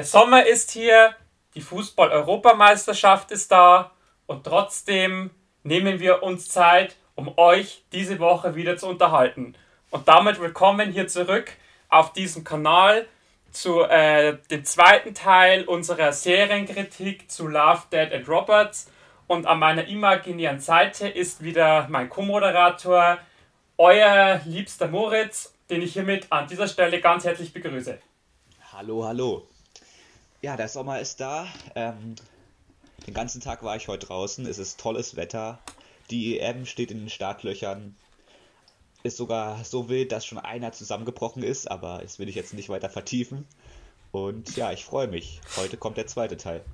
Der Sommer ist hier, die Fußball-Europameisterschaft ist da und trotzdem nehmen wir uns Zeit, um euch diese Woche wieder zu unterhalten. Und damit willkommen hier zurück auf diesem Kanal zu äh, dem zweiten Teil unserer Serienkritik zu Love, Dead and Roberts. Und an meiner imaginären Seite ist wieder mein Co-Moderator, euer liebster Moritz, den ich hiermit an dieser Stelle ganz herzlich begrüße. Hallo, hallo. Ja, der Sommer ist da. Ähm, den ganzen Tag war ich heute draußen. Es ist tolles Wetter. Die EM steht in den Startlöchern. Ist sogar so wild, dass schon einer zusammengebrochen ist, aber das will ich jetzt nicht weiter vertiefen. Und ja, ich freue mich. Heute kommt der zweite Teil.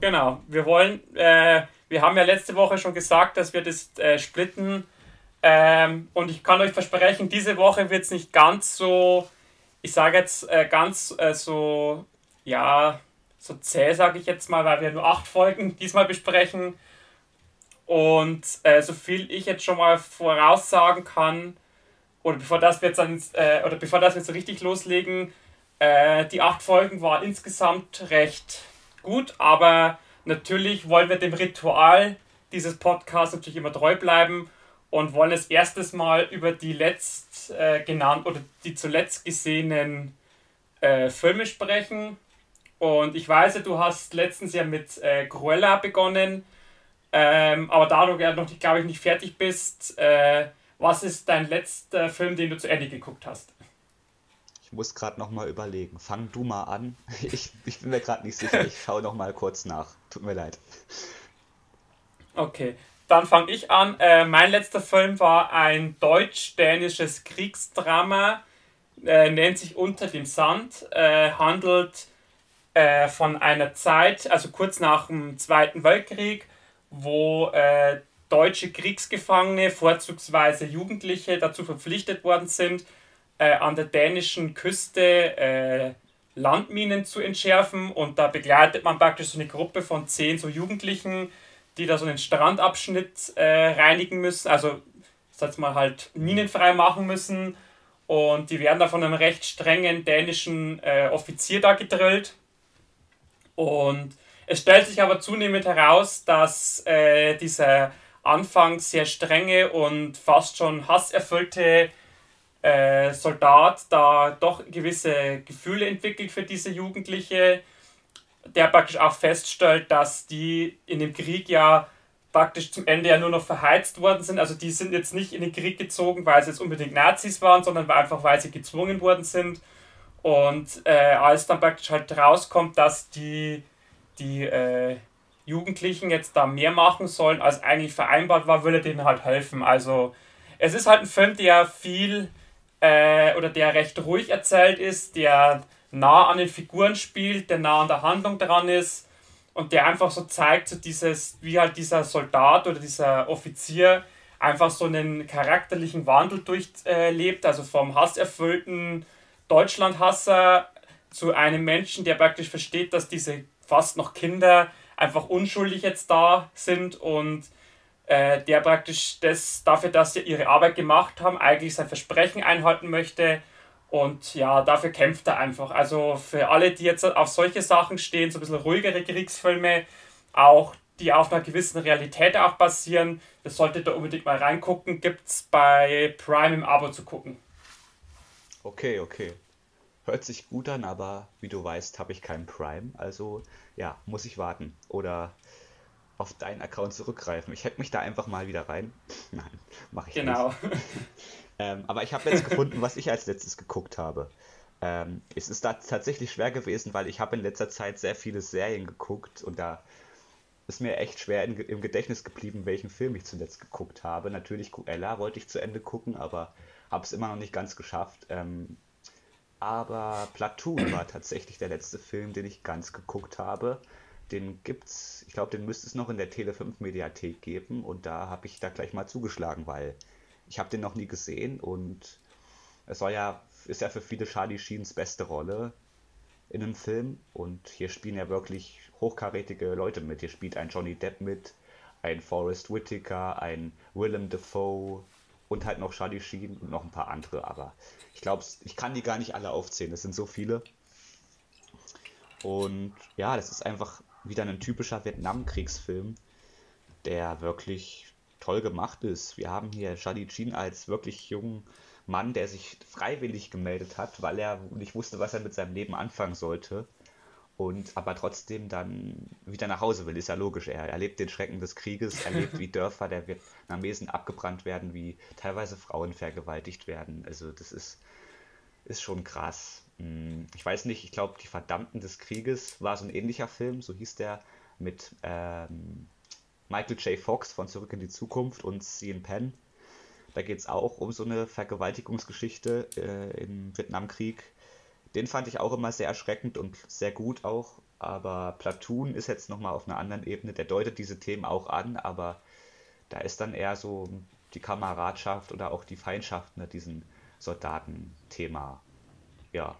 Genau, wir wollen, äh, wir haben ja letzte Woche schon gesagt, dass wir das äh, splitten. Ähm, und ich kann euch versprechen, diese Woche wird es nicht ganz so, ich sage jetzt äh, ganz äh, so, ja, so zäh, sage ich jetzt mal, weil wir nur acht Folgen diesmal besprechen. Und äh, so viel ich jetzt schon mal voraussagen kann, oder bevor das wir jetzt dann, äh, oder bevor das wir jetzt richtig loslegen, äh, die acht Folgen waren insgesamt recht gut, aber natürlich wollen wir dem Ritual dieses Podcasts natürlich immer treu bleiben und wollen das erstes Mal über die äh, genannt oder die zuletzt gesehenen äh, Filme sprechen. Und ich weiß, du hast letztens ja mit äh, Cruella begonnen. Ähm, aber da du ja noch, glaube ich, nicht fertig bist, äh, was ist dein letzter Film, den du zu Ende geguckt hast? Ich muss gerade noch mal überlegen. Fang du mal an. Ich, ich bin mir gerade nicht sicher. Ich schaue noch mal kurz nach. Tut mir leid. Okay, dann fange ich an. Äh, mein letzter Film war ein deutsch-dänisches Kriegsdrama. Äh, nennt sich Unter dem Sand. Äh, handelt äh, von einer Zeit, also kurz nach dem Zweiten Weltkrieg, wo äh, deutsche Kriegsgefangene, vorzugsweise Jugendliche, dazu verpflichtet worden sind, äh, an der dänischen Küste Landminen zu entschärfen. Und da begleitet man praktisch so eine Gruppe von zehn so Jugendlichen, die da so einen Strandabschnitt äh, reinigen müssen, also sag mal halt minenfrei machen müssen. Und die werden da von einem recht strengen dänischen äh, Offizier da gedrillt. Und es stellt sich aber zunehmend heraus, dass äh, dieser anfangs sehr strenge und fast schon hasserfüllte äh, Soldat da doch gewisse Gefühle entwickelt für diese Jugendliche, der praktisch auch feststellt, dass die in dem Krieg ja praktisch zum Ende ja nur noch verheizt worden sind. Also die sind jetzt nicht in den Krieg gezogen, weil sie jetzt unbedingt Nazis waren, sondern einfach weil sie gezwungen worden sind. Und äh, als dann praktisch halt rauskommt, dass die die äh, Jugendlichen jetzt da mehr machen sollen, als eigentlich vereinbart war, er denen halt helfen. Also es ist halt ein Film, der viel äh, oder der recht ruhig erzählt ist, der nah an den Figuren spielt, der nah an der Handlung dran ist und der einfach so zeigt, so dieses, wie halt dieser Soldat oder dieser Offizier einfach so einen charakterlichen Wandel durchlebt, also vom hasserfüllten Deutschlandhasser zu einem Menschen, der praktisch versteht, dass diese fast noch Kinder einfach unschuldig jetzt da sind und äh, der praktisch das dafür, dass sie ihre Arbeit gemacht haben, eigentlich sein Versprechen einhalten möchte. Und ja, dafür kämpft er einfach. Also für alle, die jetzt auf solche Sachen stehen, so ein bisschen ruhigere Kriegsfilme, auch die auf einer gewissen Realität auch basieren, das solltet ihr unbedingt mal reingucken. Gibt es bei Prime im Abo zu gucken. Okay, okay. Hört sich gut an, aber wie du weißt, habe ich keinen Prime, also ja, muss ich warten oder auf deinen Account zurückgreifen. Ich hack mich da einfach mal wieder rein. Nein, mache ich genau. nicht. Genau. ähm, aber ich habe jetzt gefunden, was ich als letztes geguckt habe. Ähm, es ist da tatsächlich schwer gewesen, weil ich habe in letzter Zeit sehr viele Serien geguckt und da ist mir echt schwer in, im Gedächtnis geblieben, welchen Film ich zuletzt geguckt habe. Natürlich Cruella wollte ich zu Ende gucken, aber habe es immer noch nicht ganz geschafft. Ähm, aber Platoon war tatsächlich der letzte Film, den ich ganz geguckt habe. Den gibt's, ich glaube, den müsste es noch in der Tele 5 Mediathek geben und da habe ich da gleich mal zugeschlagen, weil ich habe den noch nie gesehen und es war ja, ist ja für viele Charlie Sheens beste Rolle in einem Film und hier spielen ja wirklich hochkarätige Leute mit. Hier spielt ein Johnny Depp mit, ein Forrest Whitaker, ein Willem Dafoe, und halt noch Charlie Sheen und noch ein paar andere, aber ich glaube, ich kann die gar nicht alle aufzählen, es sind so viele. Und ja, das ist einfach wieder ein typischer Vietnamkriegsfilm, der wirklich toll gemacht ist. Wir haben hier Charlie Sheen als wirklich jungen Mann, der sich freiwillig gemeldet hat, weil er nicht wusste, was er mit seinem Leben anfangen sollte. Und aber trotzdem dann wieder nach Hause will, ist ja logisch. Er erlebt den Schrecken des Krieges, erlebt, wie Dörfer der Vietnamesen abgebrannt werden, wie teilweise Frauen vergewaltigt werden. Also das ist, ist schon krass. Hm, ich weiß nicht, ich glaube, Die Verdammten des Krieges war so ein ähnlicher Film, so hieß der, mit ähm, Michael J. Fox von Zurück in die Zukunft und Cian Penn. Da geht es auch um so eine Vergewaltigungsgeschichte äh, im Vietnamkrieg. Den fand ich auch immer sehr erschreckend und sehr gut auch. Aber Platoon ist jetzt nochmal auf einer anderen Ebene. Der deutet diese Themen auch an, aber da ist dann eher so die Kameradschaft oder auch die Feindschaft mit diesen Soldaten Thema. Ja,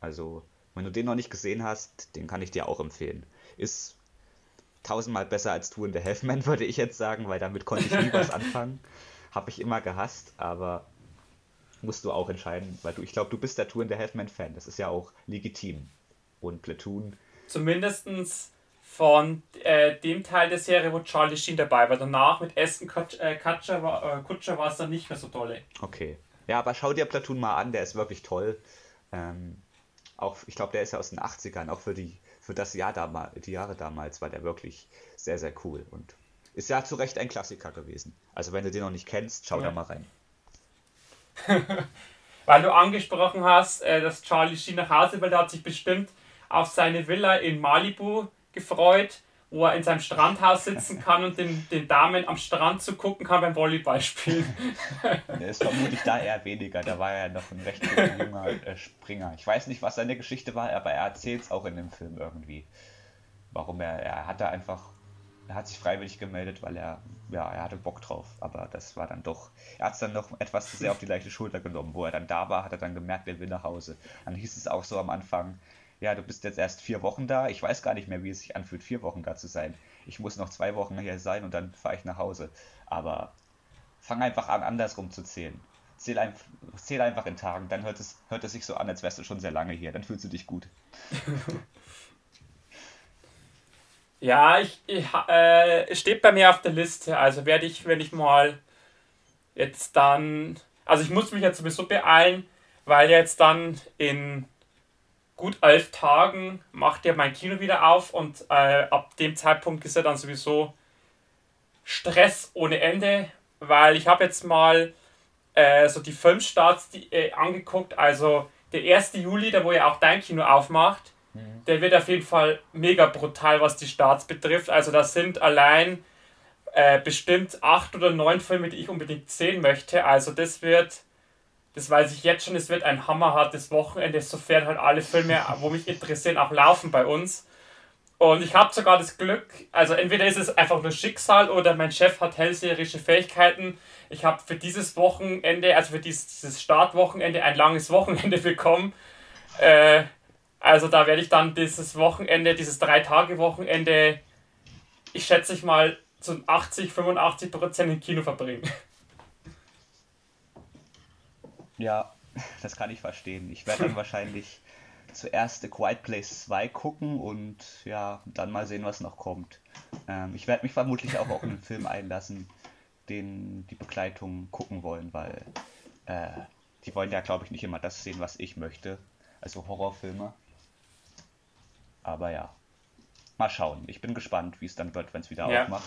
also wenn du den noch nicht gesehen hast, den kann ich dir auch empfehlen. Ist tausendmal besser als Two in the Halfman, würde ich jetzt sagen, weil damit konnte ich nie was anfangen. Habe ich immer gehasst, aber musst du auch entscheiden, weil du, ich glaube, du bist der Two in the Halfman-Fan. Das ist ja auch legitim. Und Platoon. Zumindestens von äh, dem Teil der Serie, wo Charlie Sheen dabei war. Danach mit Aston äh, Kutscher war, äh, Kutscher war es dann nicht mehr so toll. Okay. Ja, aber schau dir Platoon mal an, der ist wirklich toll. Ähm, auch, ich glaube, der ist ja aus den 80ern, auch für die für das Jahr damals, die Jahre damals war der wirklich sehr, sehr cool und ist ja zu Recht ein Klassiker gewesen. Also wenn du den noch nicht kennst, schau ja. da mal rein. Weil du angesprochen hast, äh, dass Charlie Sheen nach Hause will, der hat sich bestimmt auf seine Villa in Malibu gefreut wo er in seinem Strandhaus sitzen kann und den, den Damen am Strand zu gucken kann beim Volleyball spielen. Der ist vermutlich da eher weniger. Da war er noch ein recht junger äh, Springer. Ich weiß nicht, was seine Geschichte war, aber er erzählt es auch in dem Film irgendwie. Warum er, er hat da einfach, er hat sich freiwillig gemeldet, weil er, ja, er hatte Bock drauf. Aber das war dann doch, er hat es dann noch etwas zu sehr auf die leichte Schulter genommen. Wo er dann da war, hat er dann gemerkt, er will nach Hause. Dann hieß es auch so am Anfang, ja, du bist jetzt erst vier Wochen da. Ich weiß gar nicht mehr, wie es sich anfühlt, vier Wochen da zu sein. Ich muss noch zwei Wochen hier sein und dann fahre ich nach Hause. Aber fang einfach an, andersrum zu zählen. Zähl, ein, zähl einfach in Tagen, dann hört es, hört es sich so an, als wärst du schon sehr lange hier. Dann fühlst du dich gut. ja, ich, ich äh, steht bei mir auf der Liste. Also werde ich, wenn ich mal jetzt dann. Also ich muss mich jetzt sowieso beeilen, weil jetzt dann in gut elf Tagen macht er mein Kino wieder auf und äh, ab dem Zeitpunkt ist er dann sowieso Stress ohne Ende, weil ich habe jetzt mal äh, so die Filmstarts die, äh, angeguckt, also der 1. Juli, da wo ja auch dein Kino aufmacht, mhm. der wird auf jeden Fall mega brutal, was die Starts betrifft. Also das sind allein äh, bestimmt acht oder neun Filme, die ich unbedingt sehen möchte. Also das wird das weiß ich jetzt schon, es wird ein hammerhartes Wochenende, sofern halt alle Filme, wo mich interessieren, auch laufen bei uns. Und ich habe sogar das Glück, also entweder ist es einfach nur Schicksal oder mein Chef hat hellseherische Fähigkeiten. Ich habe für dieses Wochenende, also für dieses Startwochenende, ein langes Wochenende bekommen. Äh, also da werde ich dann dieses Wochenende, dieses Drei-Tage-Wochenende, ich schätze ich mal zu 80, 85 Prozent im Kino verbringen. Ja, das kann ich verstehen. Ich werde dann wahrscheinlich zuerst The Quiet Place 2 gucken und ja, dann mal sehen, was noch kommt. Ähm, ich werde mich vermutlich auch auf einen Film einlassen, den die Begleitung gucken wollen, weil äh, die wollen ja, glaube ich, nicht immer das sehen, was ich möchte. Also Horrorfilme. Aber ja, mal schauen. Ich bin gespannt, wie es dann wird, wenn es wieder ja. aufmacht.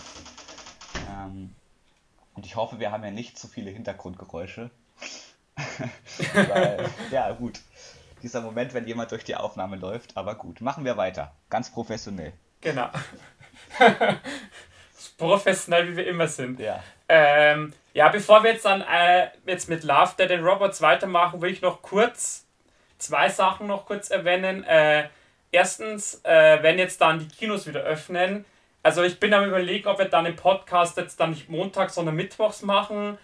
Ähm, und ich hoffe, wir haben ja nicht zu viele Hintergrundgeräusche. Weil, ja, gut. Dieser Moment, wenn jemand durch die Aufnahme läuft, aber gut. Machen wir weiter. Ganz professionell. Genau. professionell, wie wir immer sind. Ja. Ähm, ja, bevor wir jetzt dann äh, jetzt mit Love Dead and Robots weitermachen, will ich noch kurz zwei Sachen noch kurz erwähnen. Äh, erstens, äh, wenn jetzt dann die Kinos wieder öffnen, also ich bin am überlegen, ob wir dann den Podcast jetzt dann nicht montags, sondern mittwochs machen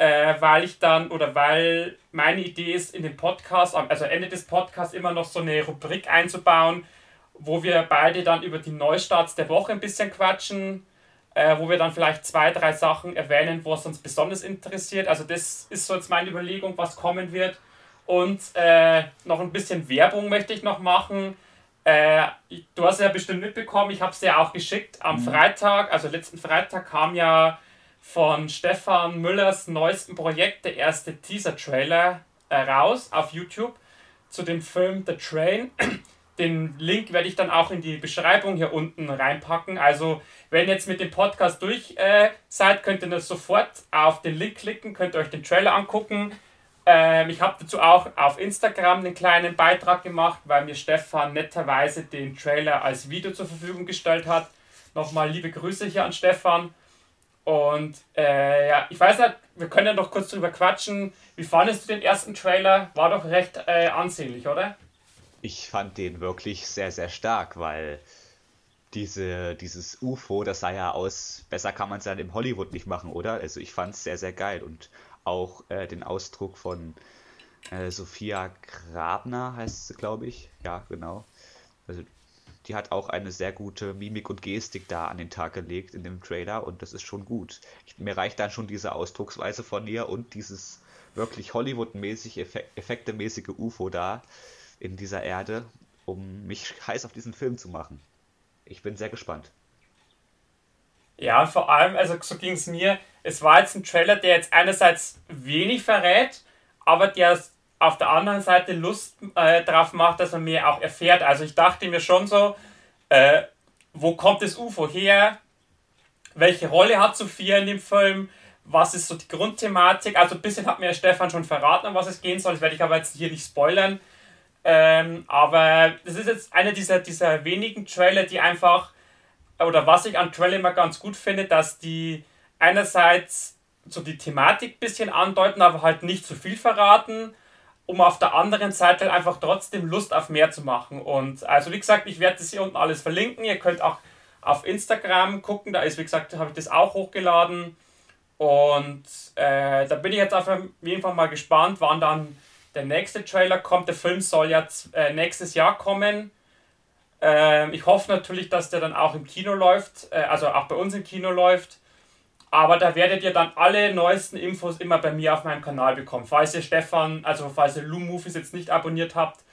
äh, weil ich dann oder weil meine Idee ist, in den Podcast, also Ende des Podcasts immer noch so eine Rubrik einzubauen, wo wir beide dann über die Neustarts der Woche ein bisschen quatschen, äh, wo wir dann vielleicht zwei, drei Sachen erwähnen, wo es uns besonders interessiert. Also das ist so jetzt meine Überlegung, was kommen wird. Und äh, noch ein bisschen Werbung möchte ich noch machen. Äh, du hast ja bestimmt mitbekommen, ich habe es dir auch geschickt. Am mhm. Freitag, also letzten Freitag, kam ja von Stefan Müllers neuesten Projekt der erste Teaser-Trailer äh, raus auf YouTube zu dem Film The Train. Den Link werde ich dann auch in die Beschreibung hier unten reinpacken. Also, wenn ihr jetzt mit dem Podcast durch äh, seid, könnt ihr das sofort auf den Link klicken, könnt ihr euch den Trailer angucken. Ähm, ich habe dazu auch auf Instagram einen kleinen Beitrag gemacht, weil mir Stefan netterweise den Trailer als Video zur Verfügung gestellt hat. Nochmal liebe Grüße hier an Stefan. Und äh, ja, ich weiß nicht, wir können ja noch kurz drüber quatschen. Wie fandest du den ersten Trailer? War doch recht äh, ansehnlich, oder? Ich fand den wirklich sehr, sehr stark, weil diese, dieses UFO, das sah ja aus, besser kann man es ja im Hollywood nicht machen, oder? Also ich fand es sehr, sehr geil und auch äh, den Ausdruck von äh, Sophia Grabner heißt sie, glaube ich. Ja, genau. Also die hat auch eine sehr gute Mimik und Gestik da an den Tag gelegt in dem Trailer und das ist schon gut. Ich, mir reicht dann schon diese Ausdrucksweise von ihr und dieses wirklich Hollywood-mäßig, effektemäßige UFO da in dieser Erde, um mich heiß auf diesen Film zu machen. Ich bin sehr gespannt. Ja, vor allem, also so ging es mir, es war jetzt ein Trailer, der jetzt einerseits wenig verrät, aber der auf der anderen Seite Lust äh, drauf macht, dass man mehr auch erfährt. Also ich dachte mir schon so, äh, wo kommt das UFO her? Welche Rolle hat Sophia in dem Film? Was ist so die Grundthematik? Also ein bisschen hat mir Stefan schon verraten, um was es gehen soll. Das werde ich aber jetzt hier nicht spoilern. Ähm, aber das ist jetzt einer dieser, dieser wenigen Trailer, die einfach, oder was ich an Trailer immer ganz gut finde, dass die einerseits so die Thematik ein bisschen andeuten, aber halt nicht zu viel verraten um auf der anderen Seite einfach trotzdem Lust auf mehr zu machen. Und also wie gesagt, ich werde das hier unten alles verlinken. Ihr könnt auch auf Instagram gucken, da ist, wie gesagt, habe ich das auch hochgeladen. Und äh, da bin ich jetzt auf jeden Fall mal gespannt, wann dann der nächste Trailer kommt. Der Film soll jetzt äh, nächstes Jahr kommen. Äh, ich hoffe natürlich, dass der dann auch im Kino läuft, äh, also auch bei uns im Kino läuft. Aber da werdet ihr dann alle neuesten Infos immer bei mir auf meinem Kanal bekommen. Falls ihr Stefan, also falls ihr Loom Movies jetzt nicht abonniert habt,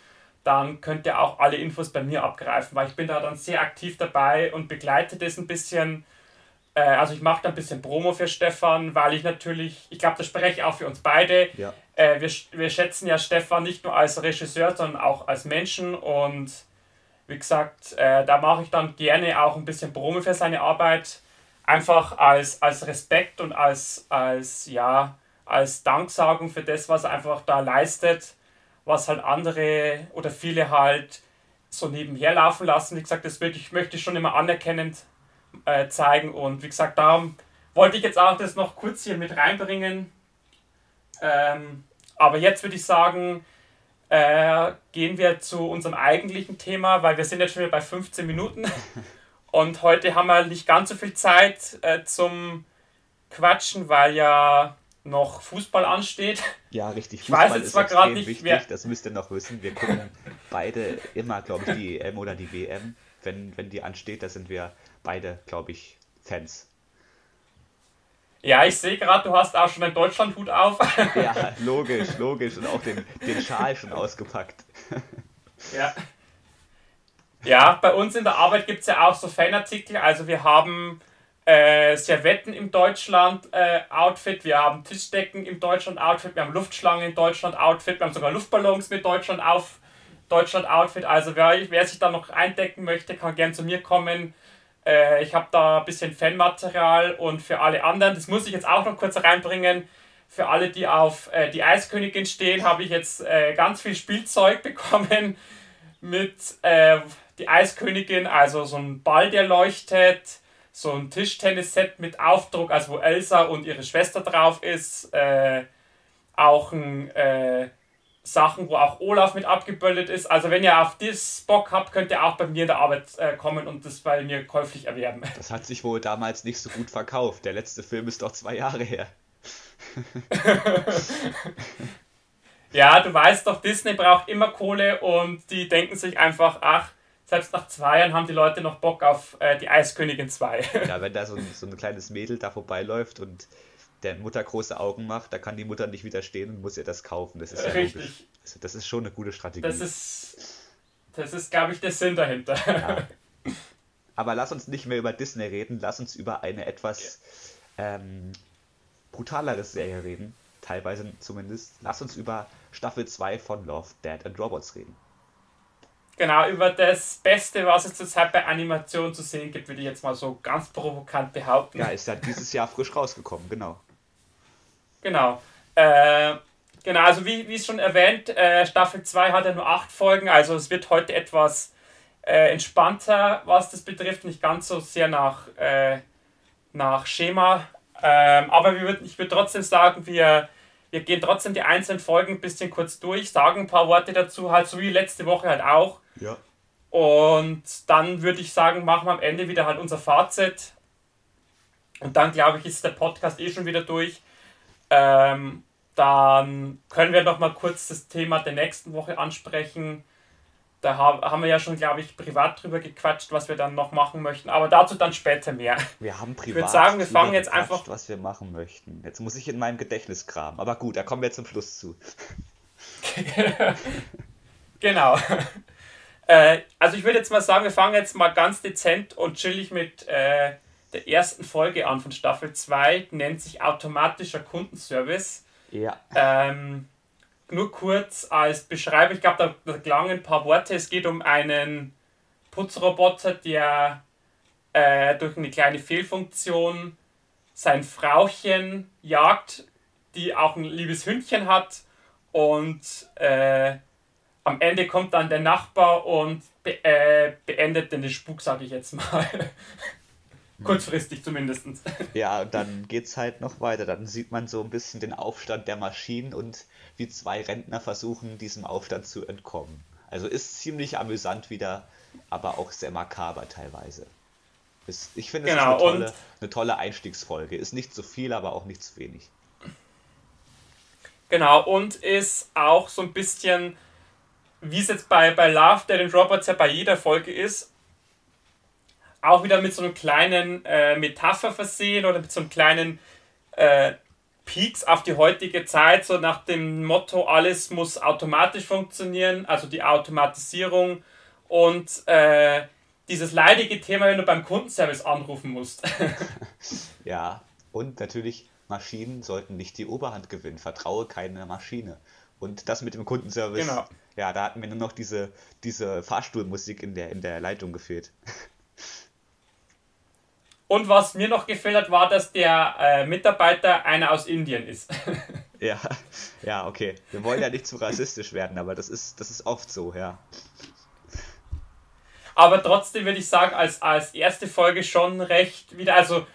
dann könnt ihr auch alle Infos bei mir abgreifen, weil ich bin da dann sehr aktiv dabei und begleite das ein bisschen. Äh, also ich mache da ein bisschen Promo für Stefan, weil ich natürlich, ich glaube, das spreche ich auch für uns beide. Ja. Äh, wir, wir schätzen ja Stefan nicht nur als Regisseur, sondern auch als Menschen und wie gesagt, äh, da mache ich dann gerne auch ein bisschen Promo für seine Arbeit einfach als, als Respekt und als, als, ja, als Danksagung für das, was er einfach da leistet, was halt andere oder viele halt so nebenher laufen lassen. Wie gesagt, das wirklich, möchte ich schon immer anerkennend äh, zeigen und wie gesagt, darum wollte ich jetzt auch das noch kurz hier mit reinbringen. Ähm, aber jetzt würde ich sagen, äh, gehen wir zu unserem eigentlichen Thema, weil wir sind jetzt schon wieder bei 15 Minuten. Und heute haben wir nicht ganz so viel Zeit äh, zum Quatschen, weil ja noch Fußball ansteht. Ja, richtig. Fußball ich weiß jetzt zwar gerade nicht, wichtig, wer... das müsst ihr noch wissen. Wir gucken beide immer, glaube ich, die EM oder die WM. Wenn, wenn die ansteht, da sind wir beide, glaube ich, Fans. Ja, ich sehe gerade, du hast auch schon einen Deutschlandhut auf. ja, logisch, logisch. Und auch den, den Schal schon ausgepackt. ja. Ja, bei uns in der Arbeit gibt es ja auch so Fanartikel. Also wir haben äh, Servetten im Deutschland-Outfit, äh, wir haben Tischdecken im Deutschland-Outfit, wir haben Luftschlangen im Deutschland-Outfit, wir haben sogar Luftballons mit Deutschland auf Deutschland-Outfit. Also wer, wer sich da noch eindecken möchte, kann gern zu mir kommen. Äh, ich habe da ein bisschen Fanmaterial und für alle anderen, das muss ich jetzt auch noch kurz reinbringen, für alle, die auf äh, die Eiskönigin stehen, habe ich jetzt äh, ganz viel Spielzeug bekommen mit äh, die Eiskönigin, also so ein Ball, der leuchtet, so ein Tischtennis-Set mit Aufdruck, also wo Elsa und ihre Schwester drauf ist, äh, auch ein, äh, Sachen, wo auch Olaf mit abgebildet ist. Also wenn ihr auf das Bock habt, könnt ihr auch bei mir in der Arbeit äh, kommen und das bei mir käuflich erwerben. Das hat sich wohl damals nicht so gut verkauft. Der letzte Film ist doch zwei Jahre her. ja, du weißt doch, Disney braucht immer Kohle und die denken sich einfach, ach, selbst nach zwei Jahren haben die Leute noch Bock auf äh, die Eiskönigin 2. ja, wenn da so ein, so ein kleines Mädel da vorbeiläuft und der Mutter große Augen macht, da kann die Mutter nicht widerstehen und muss ihr das kaufen. Das ist ja Richtig. Also das ist schon eine gute Strategie. Das ist, Das ist, glaube ich, der Sinn dahinter. Ja. Aber lass uns nicht mehr über Disney reden, lass uns über eine etwas ähm, brutalere Serie reden, teilweise zumindest. Lass uns über Staffel 2 von Love, Dead and Robots reden. Genau, über das Beste, was es zurzeit bei Animationen zu sehen gibt, würde ich jetzt mal so ganz provokant behaupten. Ja, ist ja dieses Jahr frisch rausgekommen, genau. Genau. Äh, genau, also wie, wie schon erwähnt, äh, Staffel 2 hat ja nur acht Folgen, also es wird heute etwas äh, entspannter, was das betrifft, nicht ganz so sehr nach, äh, nach Schema. Ähm, aber wir würd, ich würde trotzdem sagen, wir, wir gehen trotzdem die einzelnen Folgen ein bisschen kurz durch, sagen ein paar Worte dazu, halt so wie letzte Woche halt auch. Ja. Und dann würde ich sagen, machen wir am Ende wieder halt unser Fazit. Und dann glaube ich, ist der Podcast eh schon wieder durch. Ähm, dann können wir noch mal kurz das Thema der nächsten Woche ansprechen. Da haben wir ja schon, glaube ich, privat drüber gequatscht, was wir dann noch machen möchten. Aber dazu dann später mehr. Wir haben privat ich würde sagen, wir fangen jetzt einfach. was wir machen möchten. Jetzt muss ich in meinem Gedächtnis kramen. Aber gut, da kommen wir zum Schluss zu. genau. Äh, also ich würde jetzt mal sagen, wir fangen jetzt mal ganz dezent und chillig mit äh, der ersten Folge an von Staffel 2. Nennt sich automatischer Kundenservice. Ja. Ähm, nur kurz als Beschreibung, ich glaube, da, da klangen ein paar Worte. Es geht um einen Putzroboter, der äh, durch eine kleine Fehlfunktion sein Frauchen jagt, die auch ein liebes Hündchen hat. Und äh, am Ende kommt dann der Nachbar und be äh, beendet den Spuk, sage ich jetzt mal. Kurzfristig zumindest. Ja, und dann geht es halt noch weiter. Dann sieht man so ein bisschen den Aufstand der Maschinen und wie zwei Rentner versuchen, diesem Aufstand zu entkommen. Also ist ziemlich amüsant wieder, aber auch sehr makaber teilweise. Ist, ich finde, es genau, ist eine tolle, eine tolle Einstiegsfolge. Ist nicht zu viel, aber auch nicht zu wenig. Genau, und ist auch so ein bisschen, wie es jetzt bei, bei Love, Dead and Robots ja bei jeder Folge ist, auch wieder mit so einem kleinen äh, Metapher versehen oder mit so einem kleinen äh, Peaks auf die heutige Zeit, so nach dem Motto, alles muss automatisch funktionieren, also die Automatisierung und äh, dieses leidige Thema, wenn du beim Kundenservice anrufen musst. ja, und natürlich, Maschinen sollten nicht die Oberhand gewinnen. Vertraue keine Maschine. Und das mit dem Kundenservice, genau. ja, da hatten wir nur noch diese, diese Fahrstuhlmusik in der, in der Leitung gefehlt. Und was mir noch gefällt hat, war, dass der äh, Mitarbeiter einer aus Indien ist. ja, ja, okay. Wir wollen ja nicht zu rassistisch werden, aber das ist, das ist oft so, ja. Aber trotzdem würde ich sagen, als, als erste Folge schon recht wieder, also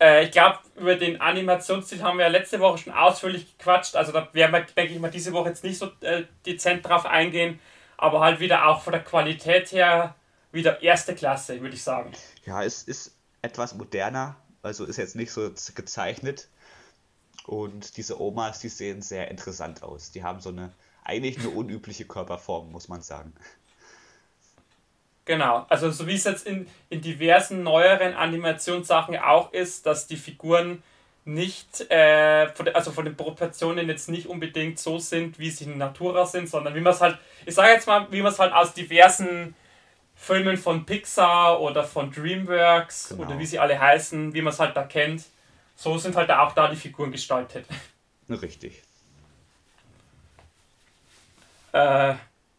äh, ich glaube, über den Animationsstil haben wir ja letzte Woche schon ausführlich gequatscht, also da werden wir, denke ich mal, diese Woche jetzt nicht so äh, dezent drauf eingehen, aber halt wieder auch von der Qualität her wieder erste Klasse, würde ich sagen. Ja, es ist etwas moderner, also ist jetzt nicht so gezeichnet. Und diese Omas, die sehen sehr interessant aus. Die haben so eine eigentlich eine unübliche Körperform, muss man sagen. Genau, also so wie es jetzt in, in diversen neueren Animationssachen auch ist, dass die Figuren nicht, äh, von also von den Proportionen jetzt nicht unbedingt so sind, wie sie in Natura sind, sondern wie man es halt, ich sage jetzt mal, wie man es halt aus diversen Filmen von Pixar oder von DreamWorks genau. oder wie sie alle heißen, wie man es halt da kennt. So sind halt auch da die Figuren gestaltet. Richtig. Äh,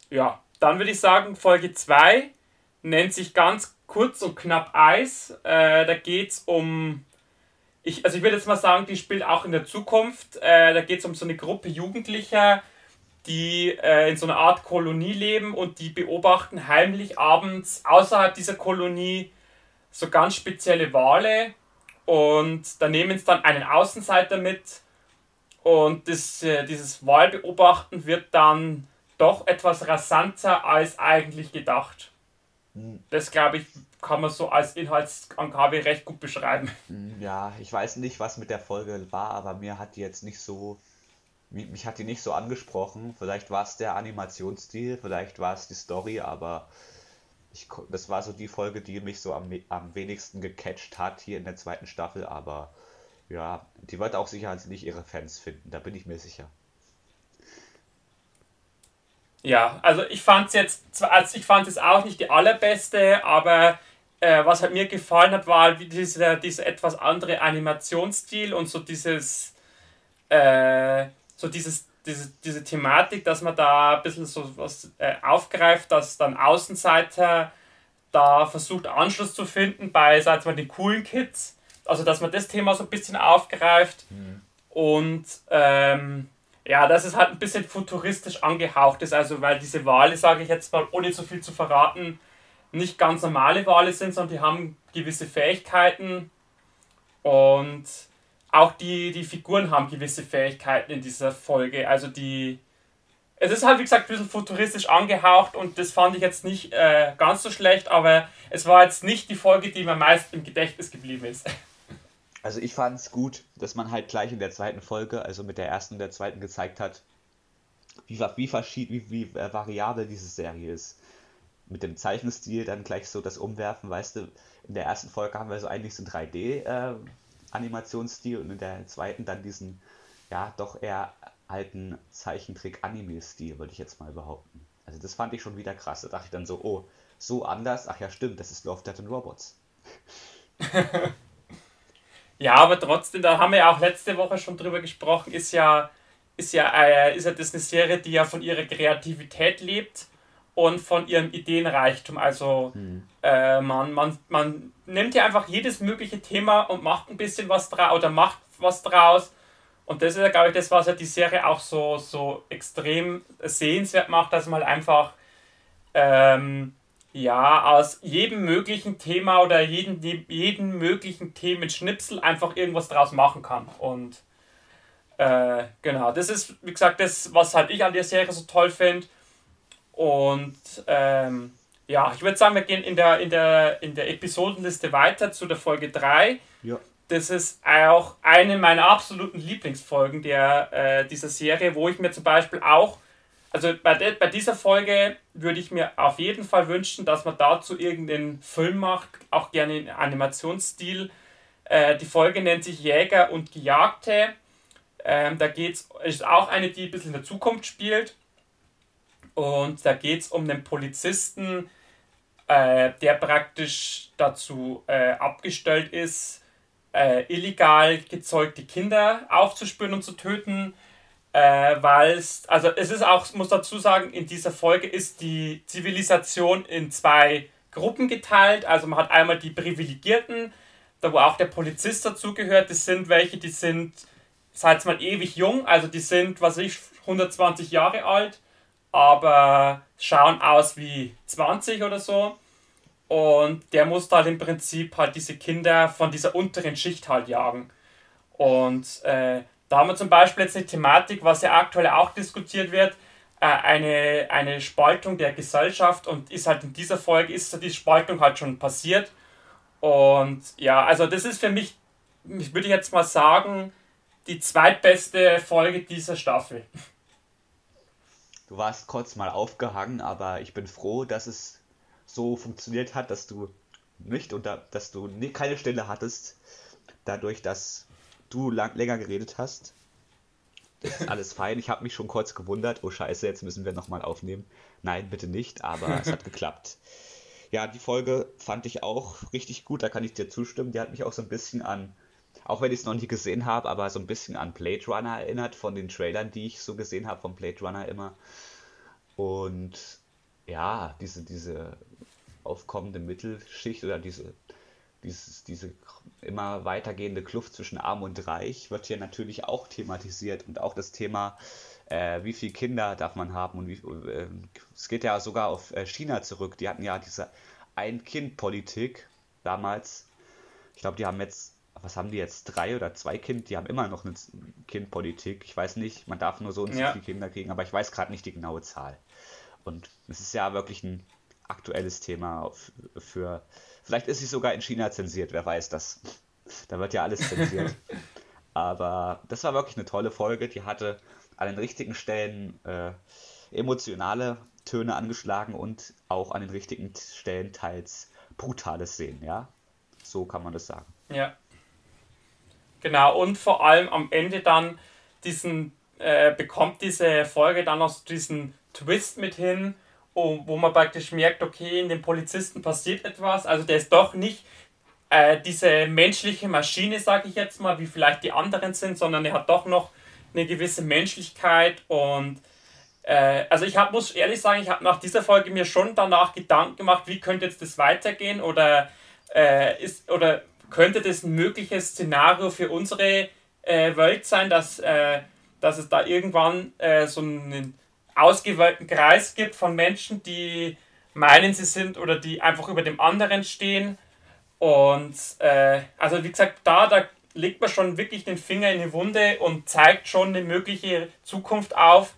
ja, dann würde ich sagen, Folge 2 nennt sich ganz kurz und knapp Eis. Äh, da geht es um. Ich, also ich würde jetzt mal sagen, die spielt auch in der Zukunft. Äh, da geht es um so eine Gruppe Jugendlicher, die äh, in so einer Art Kolonie leben und die beobachten heimlich abends außerhalb dieser Kolonie so ganz spezielle Wale und da nehmen sie dann einen Außenseiter mit und das, äh, dieses Wahlbeobachten wird dann doch etwas rasanter als eigentlich gedacht. Hm. Das glaube ich, kann man so als Inhaltsangabe recht gut beschreiben. Hm, ja, ich weiß nicht, was mit der Folge war, aber mir hat die jetzt nicht so mich hat die nicht so angesprochen. Vielleicht war es der Animationsstil, vielleicht war es die Story, aber ich, das war so die Folge, die mich so am, am wenigsten gecatcht hat hier in der zweiten Staffel. Aber ja, die wird auch sicher nicht ihre Fans finden, da bin ich mir sicher. ja, also ich fand es jetzt, also ich fand es auch nicht die allerbeste, aber äh, was halt mir gefallen hat, war wie dieser, dieser etwas andere Animationsstil und so dieses, äh, so dieses, diese, diese Thematik, dass man da ein bisschen so was äh, aufgreift, dass dann Außenseiter da versucht Anschluss zu finden bei, sag mal, den coolen Kids. Also, dass man das Thema so ein bisschen aufgreift mhm. und ähm, ja, dass es halt ein bisschen futuristisch angehaucht ist, also weil diese Wale, sage ich jetzt mal, ohne zu viel zu verraten, nicht ganz normale Wale sind, sondern die haben gewisse Fähigkeiten und auch die, die Figuren haben gewisse Fähigkeiten in dieser Folge. Also die. Es ist halt, wie gesagt, ein bisschen futuristisch angehaucht und das fand ich jetzt nicht äh, ganz so schlecht, aber es war jetzt nicht die Folge, die mir meist im Gedächtnis geblieben ist. Also ich fand es gut, dass man halt gleich in der zweiten Folge, also mit der ersten und der zweiten gezeigt hat, wie, wie, verschieden, wie, wie äh, variabel diese Serie ist. Mit dem Zeichenstil dann gleich so das Umwerfen, weißt du, in der ersten Folge haben wir so eigentlich äh, so 3D-Zeichen Animationsstil und in der zweiten dann diesen, ja, doch eher alten Zeichentrick-Anime-Stil, würde ich jetzt mal behaupten. Also das fand ich schon wieder krass. Da dachte ich dann so, oh, so anders? Ach ja, stimmt, das ist Love, Death and Robots. ja, aber trotzdem, da haben wir ja auch letzte Woche schon drüber gesprochen, ist ja, ist ja, äh, ist ja das eine Serie, die ja von ihrer Kreativität lebt und von ihrem Ideenreichtum. Also hm. äh, man, man, man nimmt ja einfach jedes mögliche Thema und macht ein bisschen was draus oder macht was draus. Und das ist ja, glaube ich, das, was ja die Serie auch so, so extrem sehenswert macht, dass man halt einfach ähm, ja, aus jedem möglichen Thema oder jeden, jeden möglichen Themenschnipsel einfach irgendwas draus machen kann. Und äh, genau, das ist, wie gesagt, das, was halt ich an der Serie so toll finde. Und ähm, ja, ich würde sagen, wir gehen in der, in, der, in der Episodenliste weiter zu der Folge 3. Ja. Das ist auch eine meiner absoluten Lieblingsfolgen der, äh, dieser Serie, wo ich mir zum Beispiel auch also bei, de, bei dieser Folge würde ich mir auf jeden Fall wünschen, dass man dazu irgendeinen Film macht, auch gerne in Animationsstil. Äh, die Folge nennt sich Jäger und Gejagte. Ähm, da geht's, ist auch eine, die ein bisschen in der Zukunft spielt. Und da geht es um einen Polizisten, äh, der praktisch dazu äh, abgestellt ist, äh, illegal gezeugte Kinder aufzuspüren und zu töten äh, weil es, also es ist auch, muss dazu sagen, in dieser Folge ist die Zivilisation in zwei Gruppen geteilt. Also man hat einmal die Privilegierten, da wo auch der Polizist dazugehört. Das sind welche, die sind, seit mal ewig jung, also die sind, was ich, 120 Jahre alt, aber schauen aus wie 20 oder so. Und der muss halt im Prinzip halt diese Kinder von dieser unteren Schicht halt jagen. Und äh, da haben wir zum Beispiel jetzt eine Thematik, was ja aktuell auch diskutiert wird, äh, eine, eine Spaltung der Gesellschaft und ist halt in dieser Folge ist die Spaltung halt schon passiert. Und ja, also das ist für mich, ich würde jetzt mal sagen, die zweitbeste Folge dieser Staffel. Du warst kurz mal aufgehangen, aber ich bin froh, dass es so funktioniert hat, dass du nicht unter, dass du keine Stelle hattest, dadurch, dass du lang, länger geredet hast. Das ist alles fein. Ich habe mich schon kurz gewundert. Oh scheiße, jetzt müssen wir nochmal aufnehmen. Nein, bitte nicht, aber es hat geklappt. Ja, die Folge fand ich auch richtig gut, da kann ich dir zustimmen. Die hat mich auch so ein bisschen an, auch wenn ich es noch nie gesehen habe, aber so ein bisschen an Blade Runner erinnert, von den Trailern, die ich so gesehen habe, von Blade Runner immer. Und ja, diese, diese aufkommende Mittelschicht oder diese dieses, diese immer weitergehende Kluft zwischen Arm und Reich wird hier natürlich auch thematisiert und auch das Thema, äh, wie viele Kinder darf man haben und wie, äh, es geht ja sogar auf äh, China zurück. Die hatten ja diese Ein-Kind-Politik damals. Ich glaube, die haben jetzt, was haben die jetzt, drei oder zwei Kind? Die haben immer noch eine Kindpolitik. Ich weiß nicht, man darf nur so und so ja. viele Kinder kriegen, aber ich weiß gerade nicht die genaue Zahl. Und es ist ja wirklich ein aktuelles Thema für Vielleicht ist sie sogar in China zensiert, wer weiß das. Da wird ja alles zensiert. Aber das war wirklich eine tolle Folge. Die hatte an den richtigen Stellen äh, emotionale Töne angeschlagen und auch an den richtigen Stellen teils brutales Szenen, ja? So kann man das sagen. Ja. Genau, und vor allem am Ende dann diesen, äh, bekommt diese Folge dann noch diesen Twist mit hin, wo man praktisch merkt, okay, in dem Polizisten passiert etwas. Also der ist doch nicht äh, diese menschliche Maschine, sage ich jetzt mal, wie vielleicht die anderen sind, sondern er hat doch noch eine gewisse Menschlichkeit und äh, also ich hab, muss ehrlich sagen, ich habe nach dieser Folge mir schon danach Gedanken gemacht, wie könnte jetzt das weitergehen oder äh, ist oder könnte das ein mögliches Szenario für unsere äh, Welt sein, dass, äh, dass es da irgendwann äh, so einen ausgewählten Kreis gibt von Menschen, die meinen, sie sind oder die einfach über dem anderen stehen und äh, also wie gesagt, da, da legt man schon wirklich den Finger in die Wunde und zeigt schon eine mögliche Zukunft auf,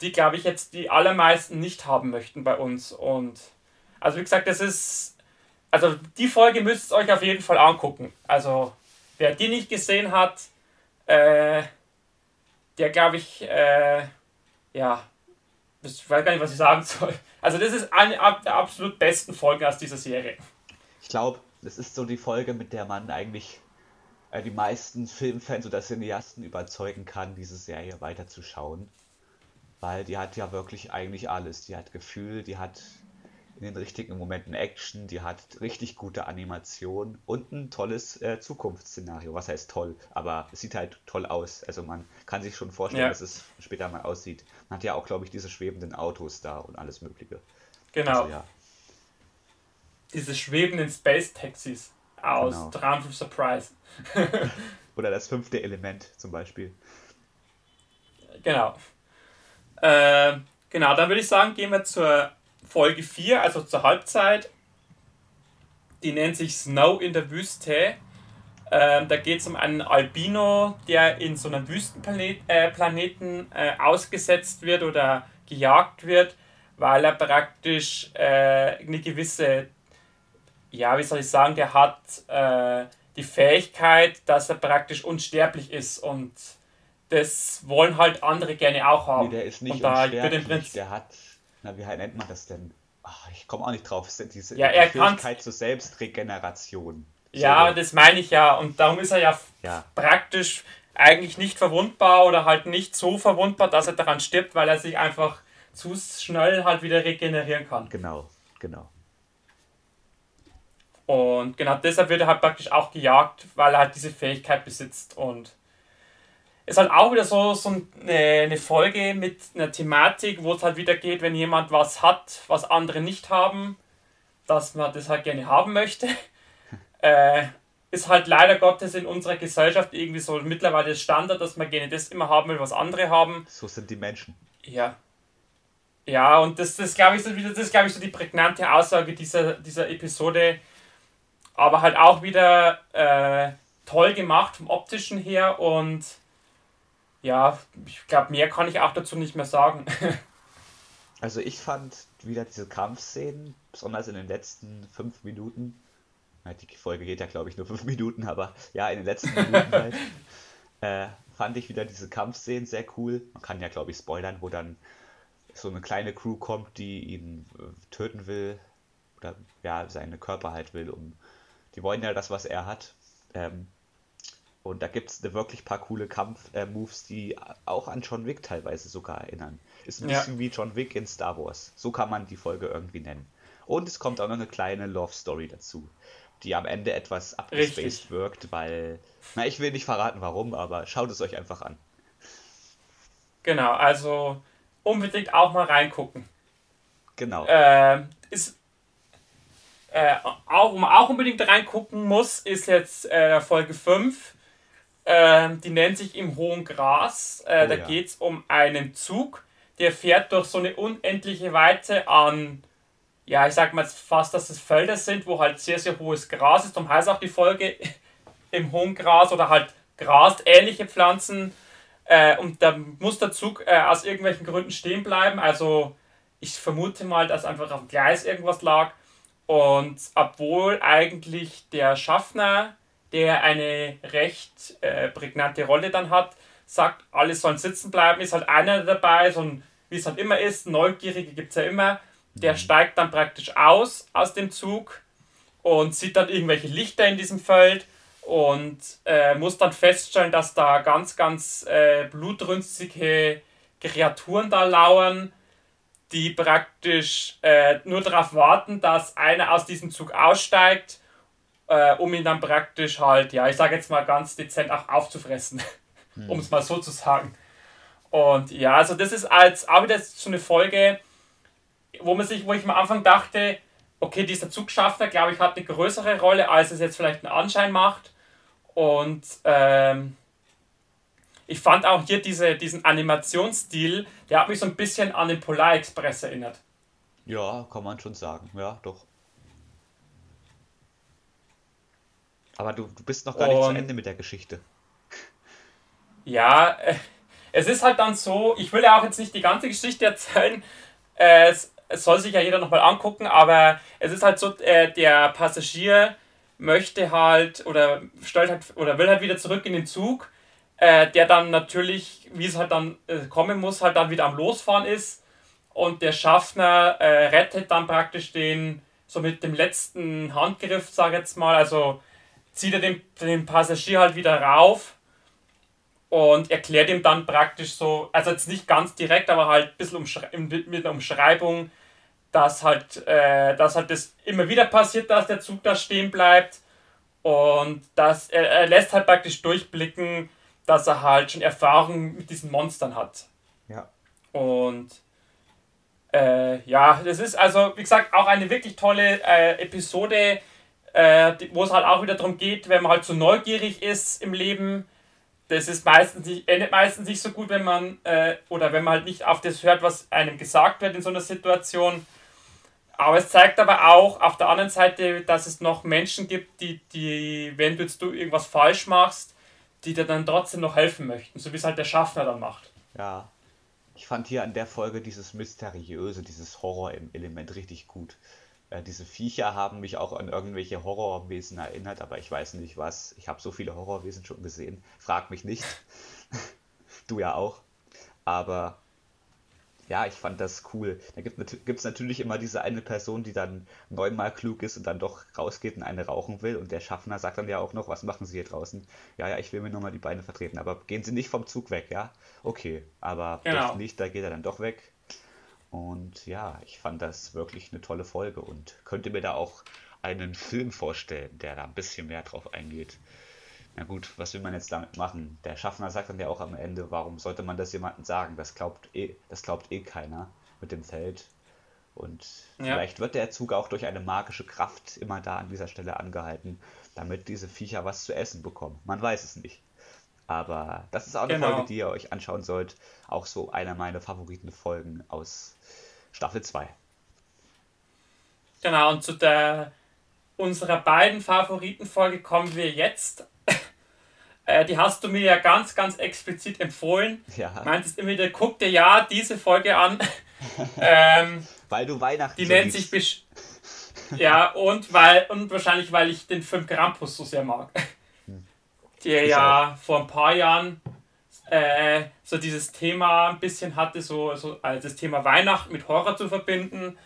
die, glaube ich, jetzt die allermeisten nicht haben möchten bei uns. Und also wie gesagt, das ist. Also die Folge müsst ihr euch auf jeden Fall angucken. Also wer die nicht gesehen hat, äh, der glaube ich, äh, ja, ich weiß gar nicht, was ich sagen soll. Also das ist eine der absolut besten Folgen aus dieser Serie. Ich glaube, das ist so die Folge, mit der man eigentlich äh, die meisten Filmfans oder Cineasten überzeugen kann, diese Serie weiterzuschauen. Weil die hat ja wirklich eigentlich alles. Die hat Gefühl, die hat in den richtigen Momenten Action, die hat richtig gute Animation und ein tolles äh, Zukunftsszenario. Was heißt toll? Aber es sieht halt toll aus. Also man kann sich schon vorstellen, ja. dass es später mal aussieht. Man hat ja auch, glaube ich, diese schwebenden Autos da und alles Mögliche. Genau. Also, ja diese schwebenden Space-Taxis aus genau. Trump of Surprise. Oder das fünfte Element zum Beispiel. Genau. Äh, genau, dann würde ich sagen, gehen wir zur Folge 4, also zur Halbzeit. Die nennt sich Snow in der Wüste. Ähm, da geht es um einen Albino, der in so einem Wüstenplaneten äh, äh, ausgesetzt wird oder gejagt wird, weil er praktisch äh, eine gewisse ja, wie soll ich sagen, der hat äh, die Fähigkeit, dass er praktisch unsterblich ist und das wollen halt andere gerne auch haben. Nee, der ist nicht und da unsterblich, der hat, na, wie nennt man das denn? Ach, ich komme auch nicht drauf, diese ja, er die Fähigkeit zur Selbstregeneration. So. Ja, das meine ich ja und darum ist er ja, ja praktisch eigentlich nicht verwundbar oder halt nicht so verwundbar, dass er daran stirbt, weil er sich einfach zu schnell halt wieder regenerieren kann. Genau, genau. Und genau deshalb wird er halt praktisch auch gejagt, weil er halt diese Fähigkeit besitzt. Und ist halt auch wieder so, so eine, eine Folge mit einer Thematik, wo es halt wieder geht, wenn jemand was hat, was andere nicht haben, dass man das halt gerne haben möchte. äh, ist halt leider Gottes in unserer Gesellschaft irgendwie so mittlerweile Standard, dass man gerne das immer haben will, was andere haben. So sind die Menschen. Ja. Ja, und das, das glaube ich, so das ist, glaube ich, so die prägnante Aussage dieser, dieser Episode aber halt auch wieder äh, toll gemacht vom optischen her und ja, ich glaube, mehr kann ich auch dazu nicht mehr sagen. also ich fand wieder diese Kampfszenen, besonders in den letzten fünf Minuten, die Folge geht ja glaube ich nur fünf Minuten, aber ja, in den letzten Minuten halt, äh, fand ich wieder diese Kampfszenen sehr cool. Man kann ja glaube ich spoilern, wo dann so eine kleine Crew kommt, die ihn äh, töten will oder ja, seine Körper halt will, um die wollen ja das, was er hat. Ähm, und da gibt es eine wirklich paar coole Kampf-Moves, die auch an John Wick teilweise sogar erinnern. Ist ein ja. bisschen wie John Wick in Star Wars. So kann man die Folge irgendwie nennen. Und es kommt auch noch eine kleine Love-Story dazu, die am Ende etwas abgespaced wirkt, weil, na, ich will nicht verraten warum, aber schaut es euch einfach an. Genau, also unbedingt auch mal reingucken. Genau. Äh, ist äh, auch, auch unbedingt reingucken muss, ist jetzt äh, Folge 5. Äh, die nennt sich Im hohen Gras. Äh, oh, da ja. geht es um einen Zug, der fährt durch so eine unendliche Weite an, ja, ich sag mal fast, dass es Felder sind, wo halt sehr, sehr hohes Gras ist. Darum heißt auch die Folge im hohen Gras oder halt grasähnliche Pflanzen. Äh, und da muss der Zug äh, aus irgendwelchen Gründen stehen bleiben. Also ich vermute mal, dass einfach auf dem Gleis irgendwas lag. Und obwohl eigentlich der Schaffner, der eine recht äh, prägnante Rolle dann hat, sagt, alle sollen sitzen bleiben, ist halt einer dabei, so ein, wie es halt immer ist, Neugierige gibt es ja immer, der mhm. steigt dann praktisch aus aus dem Zug und sieht dann irgendwelche Lichter in diesem Feld und äh, muss dann feststellen, dass da ganz, ganz äh, blutrünstige Kreaturen da lauern die praktisch äh, nur darauf warten, dass einer aus diesem Zug aussteigt, äh, um ihn dann praktisch halt, ja, ich sage jetzt mal ganz dezent auch aufzufressen, hm. um es mal so zu sagen. Und ja, also das ist als auch wieder so eine Folge, wo man sich, wo ich am Anfang dachte, okay, dieser Zugschaffner, glaube ich, hat eine größere Rolle, als es jetzt vielleicht einen Anschein macht. Und ähm, ich fand auch hier diese, diesen Animationsstil, der hat mich so ein bisschen an den Polar Express erinnert. Ja, kann man schon sagen. Ja, doch. Aber du, du bist noch gar nicht zu Ende mit der Geschichte. Ja, äh, es ist halt dann so, ich will ja auch jetzt nicht die ganze Geschichte erzählen. Äh, es, es soll sich ja jeder nochmal angucken, aber es ist halt so, äh, der Passagier möchte halt oder stellt halt oder will halt wieder zurück in den Zug, der dann natürlich, wie es halt dann kommen muss, halt dann wieder am Losfahren ist und der Schaffner rettet dann praktisch den so mit dem letzten Handgriff, sag ich jetzt mal, also zieht er den, den Passagier halt wieder rauf und erklärt ihm dann praktisch so, also jetzt nicht ganz direkt, aber halt ein bisschen mit einer Umschreibung, dass halt, äh, dass halt das immer wieder passiert, dass der Zug da stehen bleibt. Und dass er, er lässt halt praktisch durchblicken, dass er halt schon Erfahrung mit diesen Monstern hat. Ja. Und äh, ja, das ist also, wie gesagt, auch eine wirklich tolle äh, Episode, äh, wo es halt auch wieder darum geht, wenn man halt so neugierig ist im Leben. Das ist meistens nicht, endet meistens nicht so gut, wenn man äh, oder wenn man halt nicht auf das hört, was einem gesagt wird in so einer Situation. Aber es zeigt aber auch auf der anderen Seite, dass es noch Menschen gibt, die, die wenn du jetzt du irgendwas falsch machst, die dir dann trotzdem noch helfen möchten, so wie es halt der Schaffner dann macht. Ja. Ich fand hier an der Folge dieses Mysteriöse, dieses Horror-Element richtig gut. Äh, diese Viecher haben mich auch an irgendwelche Horrorwesen erinnert, aber ich weiß nicht was. Ich habe so viele Horrorwesen schon gesehen. Frag mich nicht. du ja auch. Aber ja, ich fand das cool. Da gibt es natürlich immer diese eine Person, die dann neunmal klug ist und dann doch rausgeht und eine rauchen will. Und der Schaffner sagt dann ja auch noch, was machen Sie hier draußen? Ja, ja, ich will mir nur mal die Beine vertreten. Aber gehen Sie nicht vom Zug weg, ja? Okay, aber genau. Licht, da geht er dann doch weg. Und ja, ich fand das wirklich eine tolle Folge und könnte mir da auch einen Film vorstellen, der da ein bisschen mehr drauf eingeht. Na gut, was will man jetzt damit machen? Der Schaffner sagt dann ja auch am Ende, warum sollte man das jemandem sagen? Das glaubt eh, das glaubt eh keiner mit dem Feld. Und ja. vielleicht wird der Zug auch durch eine magische Kraft immer da an dieser Stelle angehalten, damit diese Viecher was zu essen bekommen. Man weiß es nicht. Aber das ist auch eine genau. Folge, die ihr euch anschauen sollt. Auch so einer meiner Favoritenfolgen aus Staffel 2. Genau, und zu der unserer beiden Favoritenfolge kommen wir jetzt. Äh, die hast du mir ja ganz, ganz explizit empfohlen. Ja. Meintest immer wieder, guck dir ja diese Folge an. ähm, weil du Weihnachten Die so nennt sich Besch Ja, und weil und wahrscheinlich, weil ich den Film Krampus so sehr mag. Der ja vor ein paar Jahren äh, so dieses Thema ein bisschen hatte, so, so also das Thema Weihnachten mit Horror zu verbinden.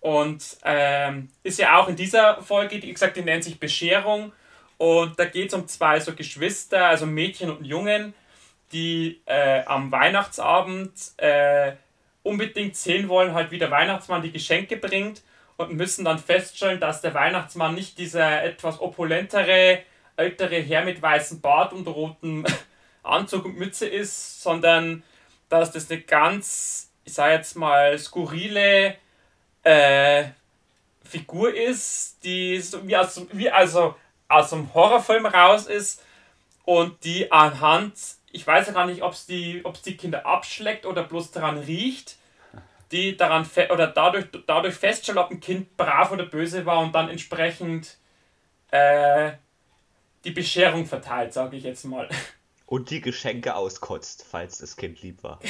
Und ähm, ist ja auch in dieser Folge, wie gesagt, die nennt sich Bescherung. Und da geht es um zwei so Geschwister, also Mädchen und Jungen, die äh, am Weihnachtsabend äh, unbedingt sehen wollen, halt wie der Weihnachtsmann die Geschenke bringt und müssen dann feststellen, dass der Weihnachtsmann nicht dieser etwas opulentere, ältere Herr mit weißem Bart und rotem Anzug und Mütze ist, sondern dass das eine ganz, ich sage jetzt mal, skurrile äh, Figur ist, die so wie, aus, wie also aus dem Horrorfilm raus ist und die anhand, ich weiß ja gar nicht, ob es die, die Kinder abschleckt oder bloß daran riecht, die daran oder dadurch, dadurch feststellt, ob ein Kind brav oder böse war und dann entsprechend äh, die Bescherung verteilt, sage ich jetzt mal. Und die Geschenke auskotzt, falls das Kind lieb war.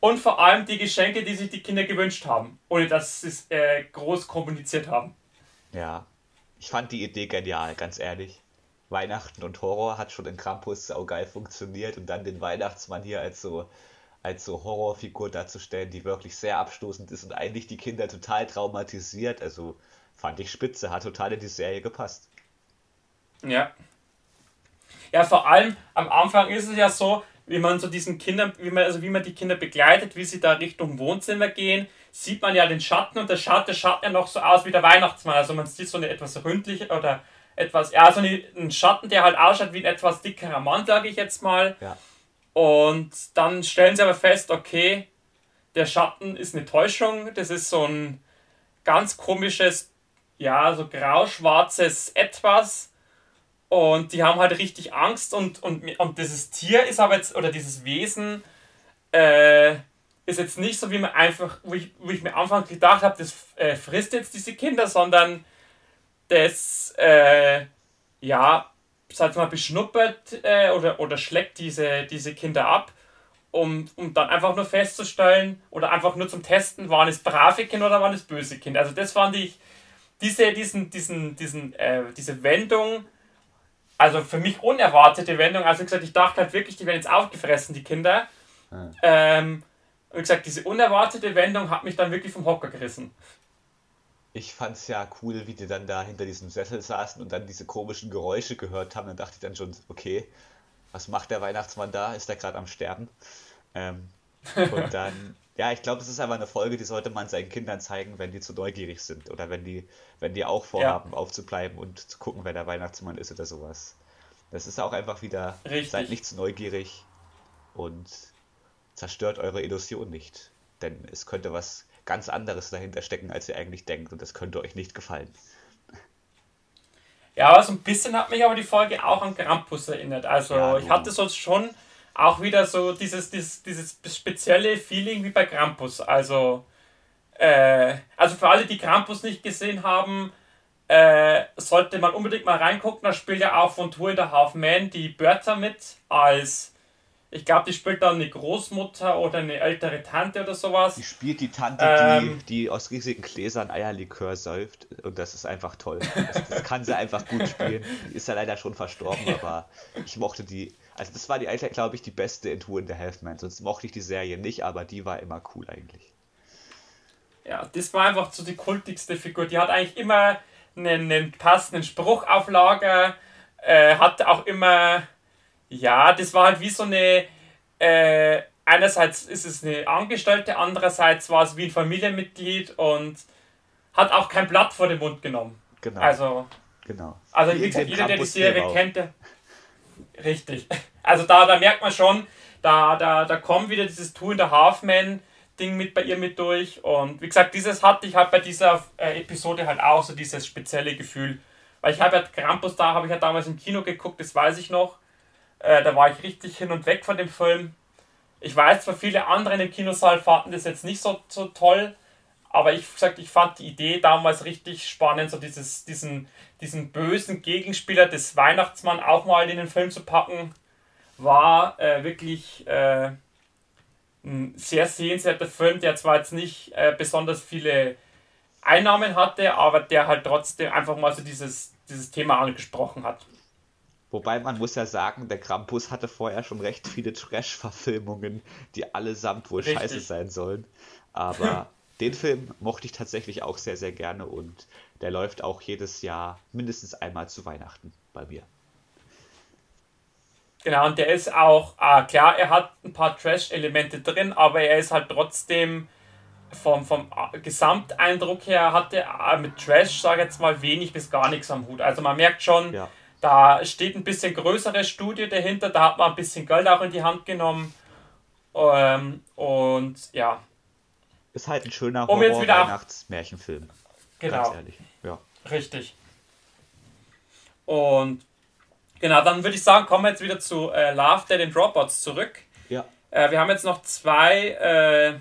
und vor allem die Geschenke, die sich die Kinder gewünscht haben, ohne dass sie es äh, groß kommuniziert haben. Ja, ich fand die Idee genial, ganz ehrlich. Weihnachten und Horror hat schon in Krampus auch geil funktioniert und dann den Weihnachtsmann hier als so, als so Horrorfigur darzustellen, die wirklich sehr abstoßend ist und eigentlich die Kinder total traumatisiert. Also fand ich spitze, hat total in die Serie gepasst. Ja. Ja, vor allem am Anfang ist es ja so, wie man so diesen Kindern, wie man, also wie man die Kinder begleitet, wie sie da Richtung Wohnzimmer gehen, sieht man ja den Schatten und der schaut, der schaut ja noch so aus wie der Weihnachtsmann. Also man sieht so eine etwas ründliche oder etwas, ja, so eine, einen Schatten, der halt ausschaut wie ein etwas dickerer Mann, sage ich jetzt mal. Ja. Und dann stellen sie aber fest, okay, der Schatten ist eine Täuschung, das ist so ein ganz komisches, ja, so grau-schwarzes Etwas. Und die haben halt richtig Angst und, und, und dieses Tier ist aber jetzt, oder dieses Wesen, äh, ist jetzt nicht so, wie man einfach, wo ich, wo ich mir anfangs gedacht habe, das äh, frisst jetzt diese Kinder, sondern das, äh, ja, sag mal, beschnuppert äh, oder, oder schlägt diese, diese Kinder ab, um, um dann einfach nur festzustellen oder einfach nur zum Testen, waren es brave Kinder oder waren es böse Kinder. Also das fand ich, diese, diesen, diesen, diesen, äh, diese Wendung also für mich unerwartete Wendung. Also wie gesagt, ich dachte halt wirklich, die werden jetzt aufgefressen, die Kinder. Ja. Ähm, wie gesagt, diese unerwartete Wendung hat mich dann wirklich vom Hocker gerissen. Ich fand's ja cool, wie die dann da hinter diesem Sessel saßen und dann diese komischen Geräusche gehört haben. Dann dachte ich dann schon, okay, was macht der Weihnachtsmann da? Ist der gerade am Sterben? Ähm, und dann, ja, ich glaube, es ist aber eine Folge, die sollte man seinen Kindern zeigen, wenn die zu neugierig sind oder wenn die, wenn die auch vorhaben, ja. aufzubleiben und zu gucken, wer der Weihnachtsmann ist oder sowas. Das ist auch einfach wieder, Richtig. seid nicht zu neugierig und zerstört eure Illusion nicht. Denn es könnte was ganz anderes dahinter stecken, als ihr eigentlich denkt und das könnte euch nicht gefallen. Ja, so ein bisschen hat mich aber die Folge auch an Krampus erinnert. Also ja, ich hatte so schon auch wieder so dieses, dieses, dieses spezielle Feeling wie bei Krampus. Also, äh, also für alle, die Krampus nicht gesehen haben, äh, sollte man unbedingt mal reingucken. Da spielt ja auch von Tour in the Half Man die Bertha mit als ich glaube, die spielt dann eine Großmutter oder eine ältere Tante oder sowas. Die spielt die Tante, ähm, die, die aus riesigen Gläsern Eierlikör säuft. Und das ist einfach toll. Das, das kann sie einfach gut spielen. Die ist ja leider schon verstorben, aber ich mochte die. Also, das war die, glaube ich, die beste in Tour in the Halfman. Sonst mochte ich die Serie nicht, aber die war immer cool eigentlich. Ja, das war einfach so die kultigste Figur. Die hat eigentlich immer einen, einen passenden Spruch auf Lager, äh, hat auch immer ja, das war halt wie so eine. Äh, einerseits ist es eine Angestellte, andererseits war es wie ein Familienmitglied und hat auch kein Blatt vor den Mund genommen. Genau. Also, genau. Also wie gesagt, jeder, der die Serie kennt, der, richtig. Also da, da merkt man schon, da, da, da kommt wieder dieses Two in the Half-Man Ding mit bei ihr mit durch. Und wie gesagt, dieses hatte ich halt bei dieser äh, Episode halt auch so dieses spezielle Gefühl. Weil ich habe ja Krampus da, habe ich ja damals im Kino geguckt, das weiß ich noch. Äh, da war ich richtig hin und weg von dem Film. Ich weiß zwar, viele andere in dem Kinosaal fanden das jetzt nicht so, so toll, aber ich gesagt, ich fand die Idee damals richtig spannend, so dieses, diesen, diesen bösen Gegenspieler des Weihnachtsmann auch mal in den Film zu packen, war äh, wirklich äh, ein sehr sehenswerter Film, der zwar jetzt nicht äh, besonders viele Einnahmen hatte, aber der halt trotzdem einfach mal so dieses, dieses Thema angesprochen hat. Wobei man muss ja sagen, der Krampus hatte vorher schon recht viele Trash-Verfilmungen, die allesamt wohl Richtig. scheiße sein sollen. Aber den Film mochte ich tatsächlich auch sehr, sehr gerne und der läuft auch jedes Jahr mindestens einmal zu Weihnachten bei mir. Genau, und der ist auch, ah, klar, er hat ein paar Trash-Elemente drin, aber er ist halt trotzdem vom, vom Gesamteindruck her, hatte mit Trash, sage ich jetzt mal, wenig bis gar nichts am Hut. Also man merkt schon, ja da steht ein bisschen größere Studie dahinter, da hat man ein bisschen Geld auch in die Hand genommen. Ähm, und ja. Ist halt ein schöner um Horror-Weihnachtsmärchenfilm. Genau. Ganz ehrlich. Ja. Richtig. Und genau, dann würde ich sagen, kommen wir jetzt wieder zu äh, Love, Dead and Robots zurück. Ja. Äh, wir haben jetzt noch zwei äh,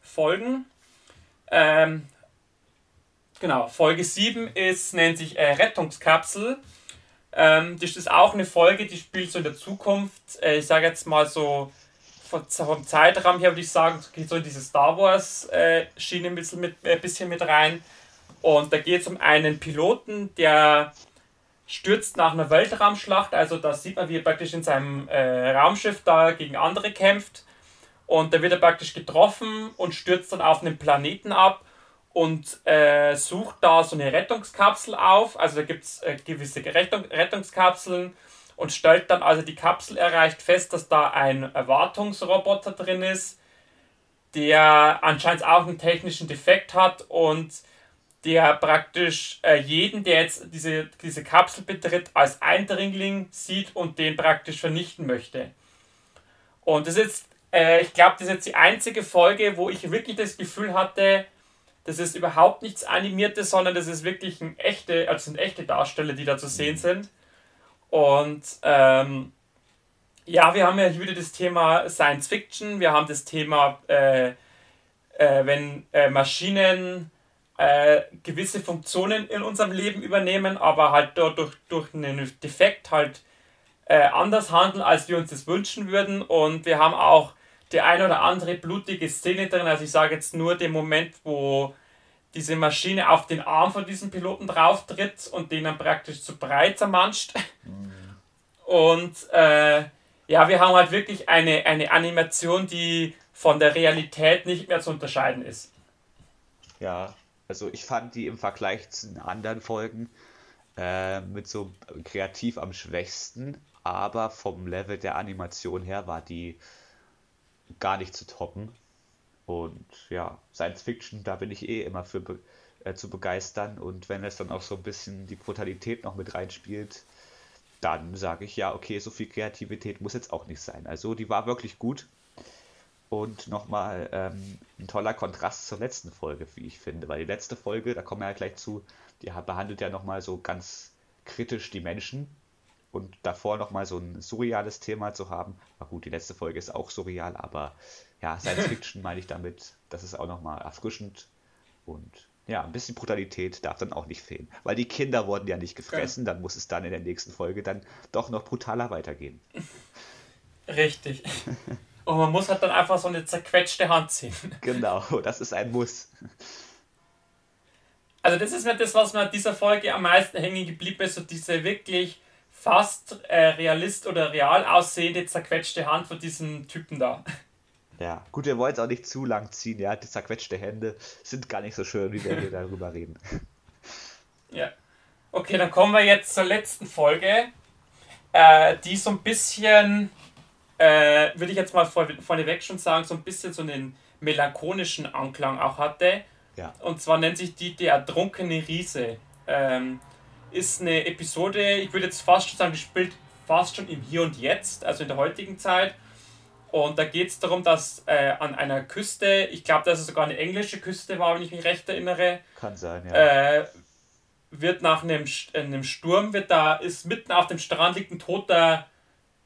Folgen. Ähm, genau, Folge 7 ist, nennt sich äh, Rettungskapsel. Ähm, das ist auch eine Folge, die spielt so in der Zukunft. Äh, ich sage jetzt mal so vom Zeitraum her würde ich sagen, geht so in diese Star Wars äh, ein bisschen mit, äh, bisschen mit rein. Und da geht es um einen Piloten, der stürzt nach einer Weltraumschlacht. Also da sieht man, wie er praktisch in seinem äh, Raumschiff da gegen andere kämpft. Und da wird er praktisch getroffen und stürzt dann auf einen Planeten ab und äh, sucht da so eine Rettungskapsel auf. Also da gibt es äh, gewisse Rettung, Rettungskapseln und stellt dann, also die Kapsel erreicht, fest, dass da ein Erwartungsroboter drin ist, der anscheinend auch einen technischen Defekt hat und der praktisch äh, jeden, der jetzt diese, diese Kapsel betritt, als Eindringling sieht und den praktisch vernichten möchte. Und das ist jetzt, äh, ich glaube, das ist jetzt die einzige Folge, wo ich wirklich das Gefühl hatte, das ist überhaupt nichts Animiertes, sondern das ist wirklich ein echte, also sind echte Darsteller, die da zu sehen mhm. sind. Und ähm, ja, wir haben ja hier wieder das Thema Science Fiction, wir haben das Thema, äh, äh, wenn äh, Maschinen äh, gewisse Funktionen in unserem Leben übernehmen, aber halt durch, durch einen Defekt halt äh, anders handeln, als wir uns das wünschen würden. Und wir haben auch die ein oder andere blutige Szene drin. Also ich sage jetzt nur den Moment, wo diese Maschine auf den Arm von diesem Piloten drauf tritt und den dann praktisch zu breit zermanscht. Und äh, ja, wir haben halt wirklich eine, eine Animation, die von der Realität nicht mehr zu unterscheiden ist. Ja, also ich fand die im Vergleich zu den anderen Folgen äh, mit so kreativ am schwächsten, aber vom Level der Animation her war die gar nicht zu toppen. Und ja, Science Fiction, da bin ich eh immer für be äh, zu begeistern. Und wenn es dann auch so ein bisschen die Brutalität noch mit reinspielt, dann sage ich ja, okay, so viel Kreativität muss jetzt auch nicht sein. Also die war wirklich gut. Und nochmal ähm, ein toller Kontrast zur letzten Folge, wie ich finde. Weil die letzte Folge, da kommen wir ja gleich zu, die behandelt ja nochmal so ganz kritisch die Menschen. Und davor nochmal so ein surreales Thema zu haben. Na gut, die letzte Folge ist auch surreal, aber ja, Science Fiction meine ich damit. Das ist auch nochmal erfrischend. Und ja, ein bisschen Brutalität darf dann auch nicht fehlen. Weil die Kinder wurden ja nicht gefressen, dann muss es dann in der nächsten Folge dann doch noch brutaler weitergehen. Richtig. Und man muss halt dann einfach so eine zerquetschte Hand ziehen. Genau, das ist ein Muss. Also das ist mir das, was mir an dieser Folge am meisten hängen geblieben ist, so diese wirklich fast äh, realist oder real aussehende zerquetschte Hand von diesem Typen da. Ja, gut, wir wollen es auch nicht zu lang ziehen, ja. Die zerquetschte Hände sind gar nicht so schön, wie wir hier darüber reden. Ja. Okay, dann kommen wir jetzt zur letzten Folge, äh, die so ein bisschen äh, würde ich jetzt mal vor, vorneweg schon sagen, so ein bisschen so einen melancholischen Anklang auch hatte. Ja. Und zwar nennt sich die Der ertrunkene Riese. Ähm, ist eine Episode, ich würde jetzt fast schon sagen, die spielt fast schon im Hier und Jetzt, also in der heutigen Zeit. Und da geht es darum, dass äh, an einer Küste, ich glaube, dass es sogar eine englische Küste war, wenn ich mich recht erinnere. Kann sein, ja. Äh, wird nach einem, einem Sturm, wird da, ist mitten auf dem Strand liegt ein toter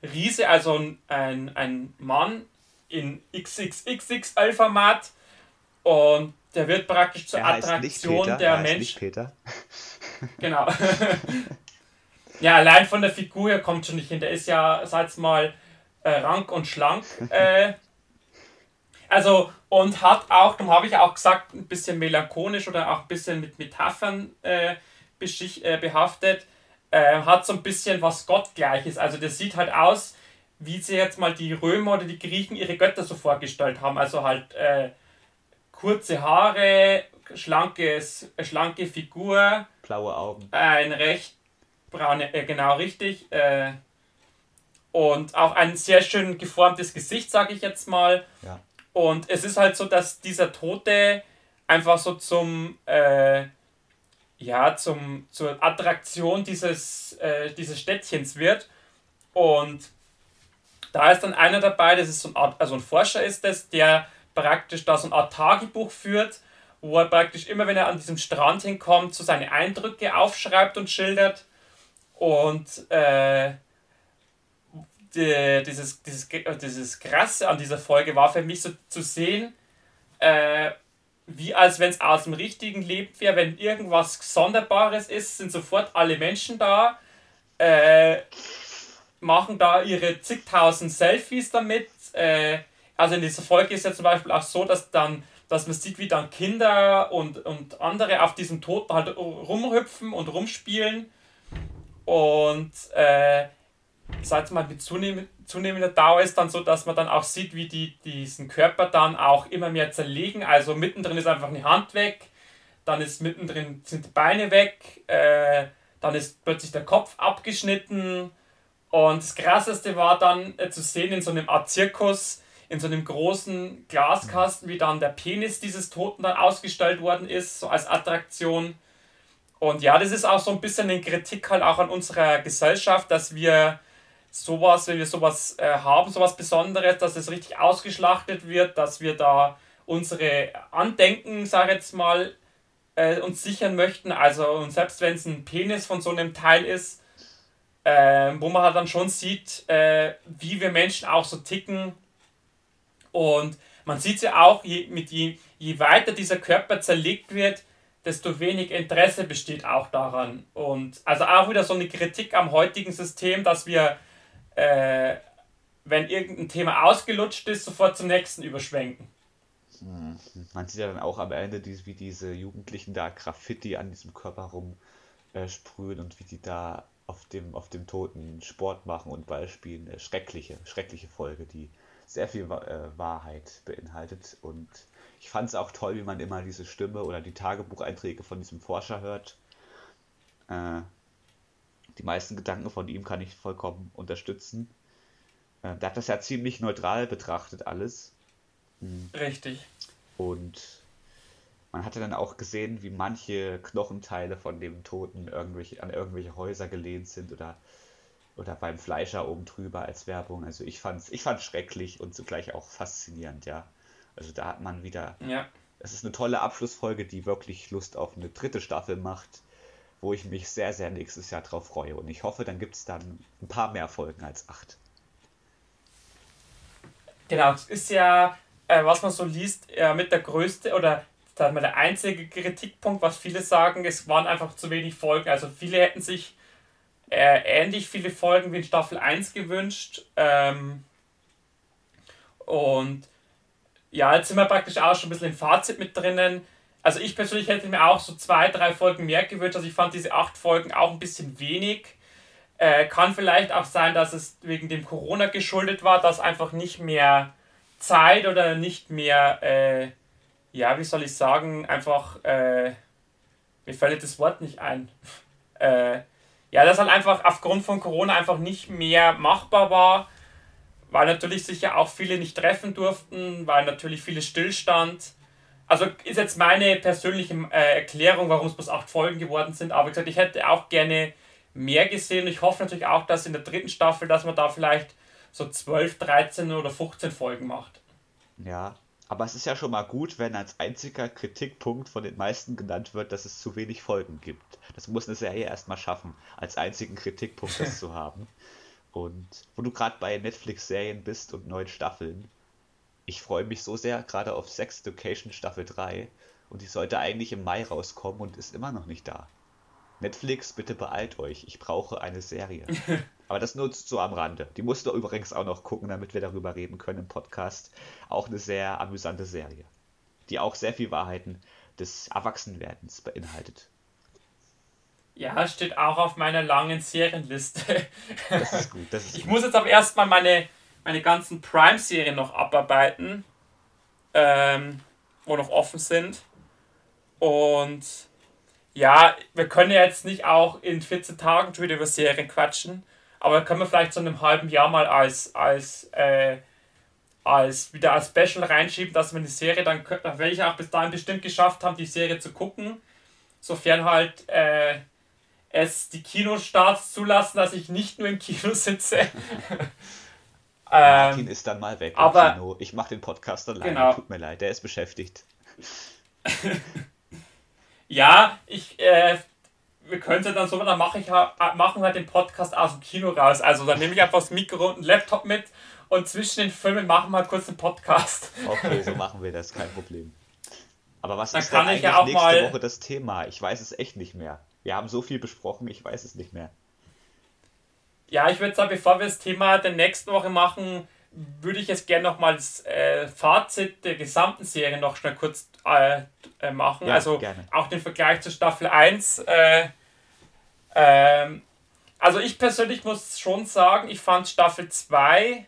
Riese, also ein, ein Mann in XXXXL-Format und der wird praktisch zur Attraktion Peter, der Menschen. Peter. genau. ja, allein von der Figur her kommt schon nicht hin. Der ist ja, sag's mal, äh, rank und schlank. Äh, also, und hat auch, darum habe ich auch gesagt, ein bisschen melancholisch oder auch ein bisschen mit Metaphern äh, äh behaftet äh, hat so ein bisschen was Gottgleiches. Also das sieht halt aus, wie sie jetzt mal die Römer oder die Griechen ihre Götter so vorgestellt haben. Also halt äh, kurze Haare, schlankes, schlanke Figur. Blaue Augen. Ein recht braune, äh, genau richtig. Und auch ein sehr schön geformtes Gesicht, sage ich jetzt mal. Ja. Und es ist halt so, dass dieser Tote einfach so zum äh, ja, zum, zur Attraktion dieses, äh, dieses Städtchens wird. Und da ist dann einer dabei, das ist so ein Art, also ein Forscher ist das, der praktisch da so eine Art Tagebuch führt, wo er praktisch immer, wenn er an diesem Strand hinkommt, so seine Eindrücke aufschreibt und schildert. Und äh, die, dieses, dieses, dieses Krasse an dieser Folge war für mich so zu sehen, äh, wie als wenn es aus dem richtigen Leben wäre, wenn irgendwas Sonderbares ist, sind sofort alle Menschen da, äh, machen da ihre zigtausend Selfies damit. Äh, also in dieser Folge ist ja zum Beispiel auch so, dass dann, dass man sieht, wie dann Kinder und, und andere auf diesem Toten halt rumhüpfen und rumspielen. Und äh, sag mal, mit zunehmend, zunehmender Dauer ist dann so, dass man dann auch sieht, wie die diesen Körper dann auch immer mehr zerlegen. Also mittendrin ist einfach eine Hand weg, dann ist mittendrin sind die Beine weg, äh, dann ist plötzlich der Kopf abgeschnitten Und das Krasseste war dann äh, zu sehen in so einem Art Zirkus, in so einem großen Glaskasten, wie dann der Penis dieses Toten dann ausgestellt worden ist, so als Attraktion. Und ja, das ist auch so ein bisschen eine Kritik halt auch an unserer Gesellschaft, dass wir sowas, wenn wir sowas äh, haben, sowas Besonderes, dass es richtig ausgeschlachtet wird, dass wir da unsere Andenken, sag ich jetzt mal, äh, uns sichern möchten. Also, und selbst wenn es ein Penis von so einem Teil ist, äh, wo man halt dann schon sieht, äh, wie wir Menschen auch so ticken. Und man sieht ja auch, je, mit je, je weiter dieser Körper zerlegt wird, desto weniger Interesse besteht auch daran. Und also auch wieder so eine Kritik am heutigen System, dass wir, äh, wenn irgendein Thema ausgelutscht ist, sofort zum nächsten überschwenken. Hm. Man sieht ja dann auch am Ende, wie diese Jugendlichen da Graffiti an diesem Körper rumsprühen und wie die da auf dem, auf dem Toten Sport machen und Ball spielen. Äh, schreckliche, schreckliche Folge, die sehr viel äh, Wahrheit beinhaltet. Und ich fand es auch toll, wie man immer diese Stimme oder die Tagebucheinträge von diesem Forscher hört. Die meisten Gedanken von ihm kann ich vollkommen unterstützen. Äh, der hat das ja ziemlich neutral betrachtet, alles. Mhm. Richtig. Und man hatte dann auch gesehen, wie manche Knochenteile von dem Toten irgendwelche, an irgendwelche Häuser gelehnt sind oder, oder beim Fleischer oben drüber als Werbung. Also ich fand's, ich fand's schrecklich und zugleich auch faszinierend, ja. Also da hat man wieder. Ja. Es ist eine tolle Abschlussfolge, die wirklich Lust auf eine dritte Staffel macht, wo ich mich sehr, sehr nächstes Jahr drauf freue. Und ich hoffe, dann gibt es dann ein paar mehr Folgen als acht. Genau, es ist ja äh, was man so liest, äh, mit der größte oder sagen wir, der einzige Kritikpunkt, was viele sagen, es waren einfach zu wenig Folgen. Also viele hätten sich äh, ähnlich viele Folgen wie in Staffel 1 gewünscht. Ähm, und ja, jetzt sind wir praktisch auch schon ein bisschen im Fazit mit drinnen. Also ich persönlich hätte mir auch so zwei, drei Folgen mehr gewünscht. Also ich fand diese acht Folgen auch ein bisschen wenig. Äh, kann vielleicht auch sein, dass es wegen dem Corona geschuldet war, dass einfach nicht mehr Zeit oder nicht mehr, äh, ja, wie soll ich sagen, einfach, äh, mir fällt das Wort nicht ein. äh, ja, das halt einfach aufgrund von Corona einfach nicht mehr machbar war, weil natürlich sich ja auch viele nicht treffen durften, weil natürlich viele Stillstand. Also ist jetzt meine persönliche äh, Erklärung, warum es bloß acht Folgen geworden sind. Aber wie gesagt, ich hätte auch gerne mehr gesehen. Ich hoffe natürlich auch, dass in der dritten Staffel, dass man da vielleicht so 12, 13 oder 15 Folgen macht. Ja, aber es ist ja schon mal gut, wenn als einziger Kritikpunkt von den meisten genannt wird, dass es zu wenig Folgen gibt. Das muss eine Serie erstmal schaffen, als einzigen Kritikpunkt das zu haben. Und wo du gerade bei Netflix-Serien bist und neuen Staffeln, ich freue mich so sehr gerade auf Sex Education Staffel 3 und die sollte eigentlich im Mai rauskommen und ist immer noch nicht da. Netflix, bitte beeilt euch, ich brauche eine Serie. Aber das nutzt so am Rande. Die musst du übrigens auch noch gucken, damit wir darüber reden können im Podcast. Auch eine sehr amüsante Serie, die auch sehr viel Wahrheiten des Erwachsenwerdens beinhaltet. Ja, steht auch auf meiner langen Serienliste. Das ist gut. Das ist ich gut. muss jetzt aber erstmal meine, meine ganzen Prime-Serien noch abarbeiten, ähm, wo noch offen sind. Und ja, wir können ja jetzt nicht auch in 14 Tagen schon wieder über Serien quatschen, aber können wir vielleicht so in einem halben Jahr mal als, als, äh, als wieder als Special reinschieben, dass wir eine Serie, dann, werde ich auch bis dahin bestimmt geschafft haben, die Serie zu gucken. Sofern halt äh, es die Kinostarts zulassen, dass ich nicht nur im Kino sitze. Martin ähm, ist dann mal weg aber, im Kino. Ich mache den Podcast alleine. Genau. Tut mir leid, der ist beschäftigt. Ja, ich, äh, wir können es dann so, dann mache ich machen halt den Podcast aus dem Kino raus. Also dann nehme ich einfach das Mikro und einen Laptop mit und zwischen den Filmen machen wir halt kurz einen Podcast. Okay, so machen wir das, kein Problem. Aber was dann ist denn eigentlich ja nächste mal... Woche das Thema? Ich weiß es echt nicht mehr. Wir haben so viel besprochen, ich weiß es nicht mehr. Ja, ich würde sagen, bevor wir das Thema der nächsten Woche machen, würde ich jetzt gerne nochmal das äh, Fazit der gesamten Serie noch schnell kurz äh, äh, machen. Ja, also gerne. auch den Vergleich zu Staffel 1. Äh, ähm, also ich persönlich muss schon sagen, ich fand Staffel 2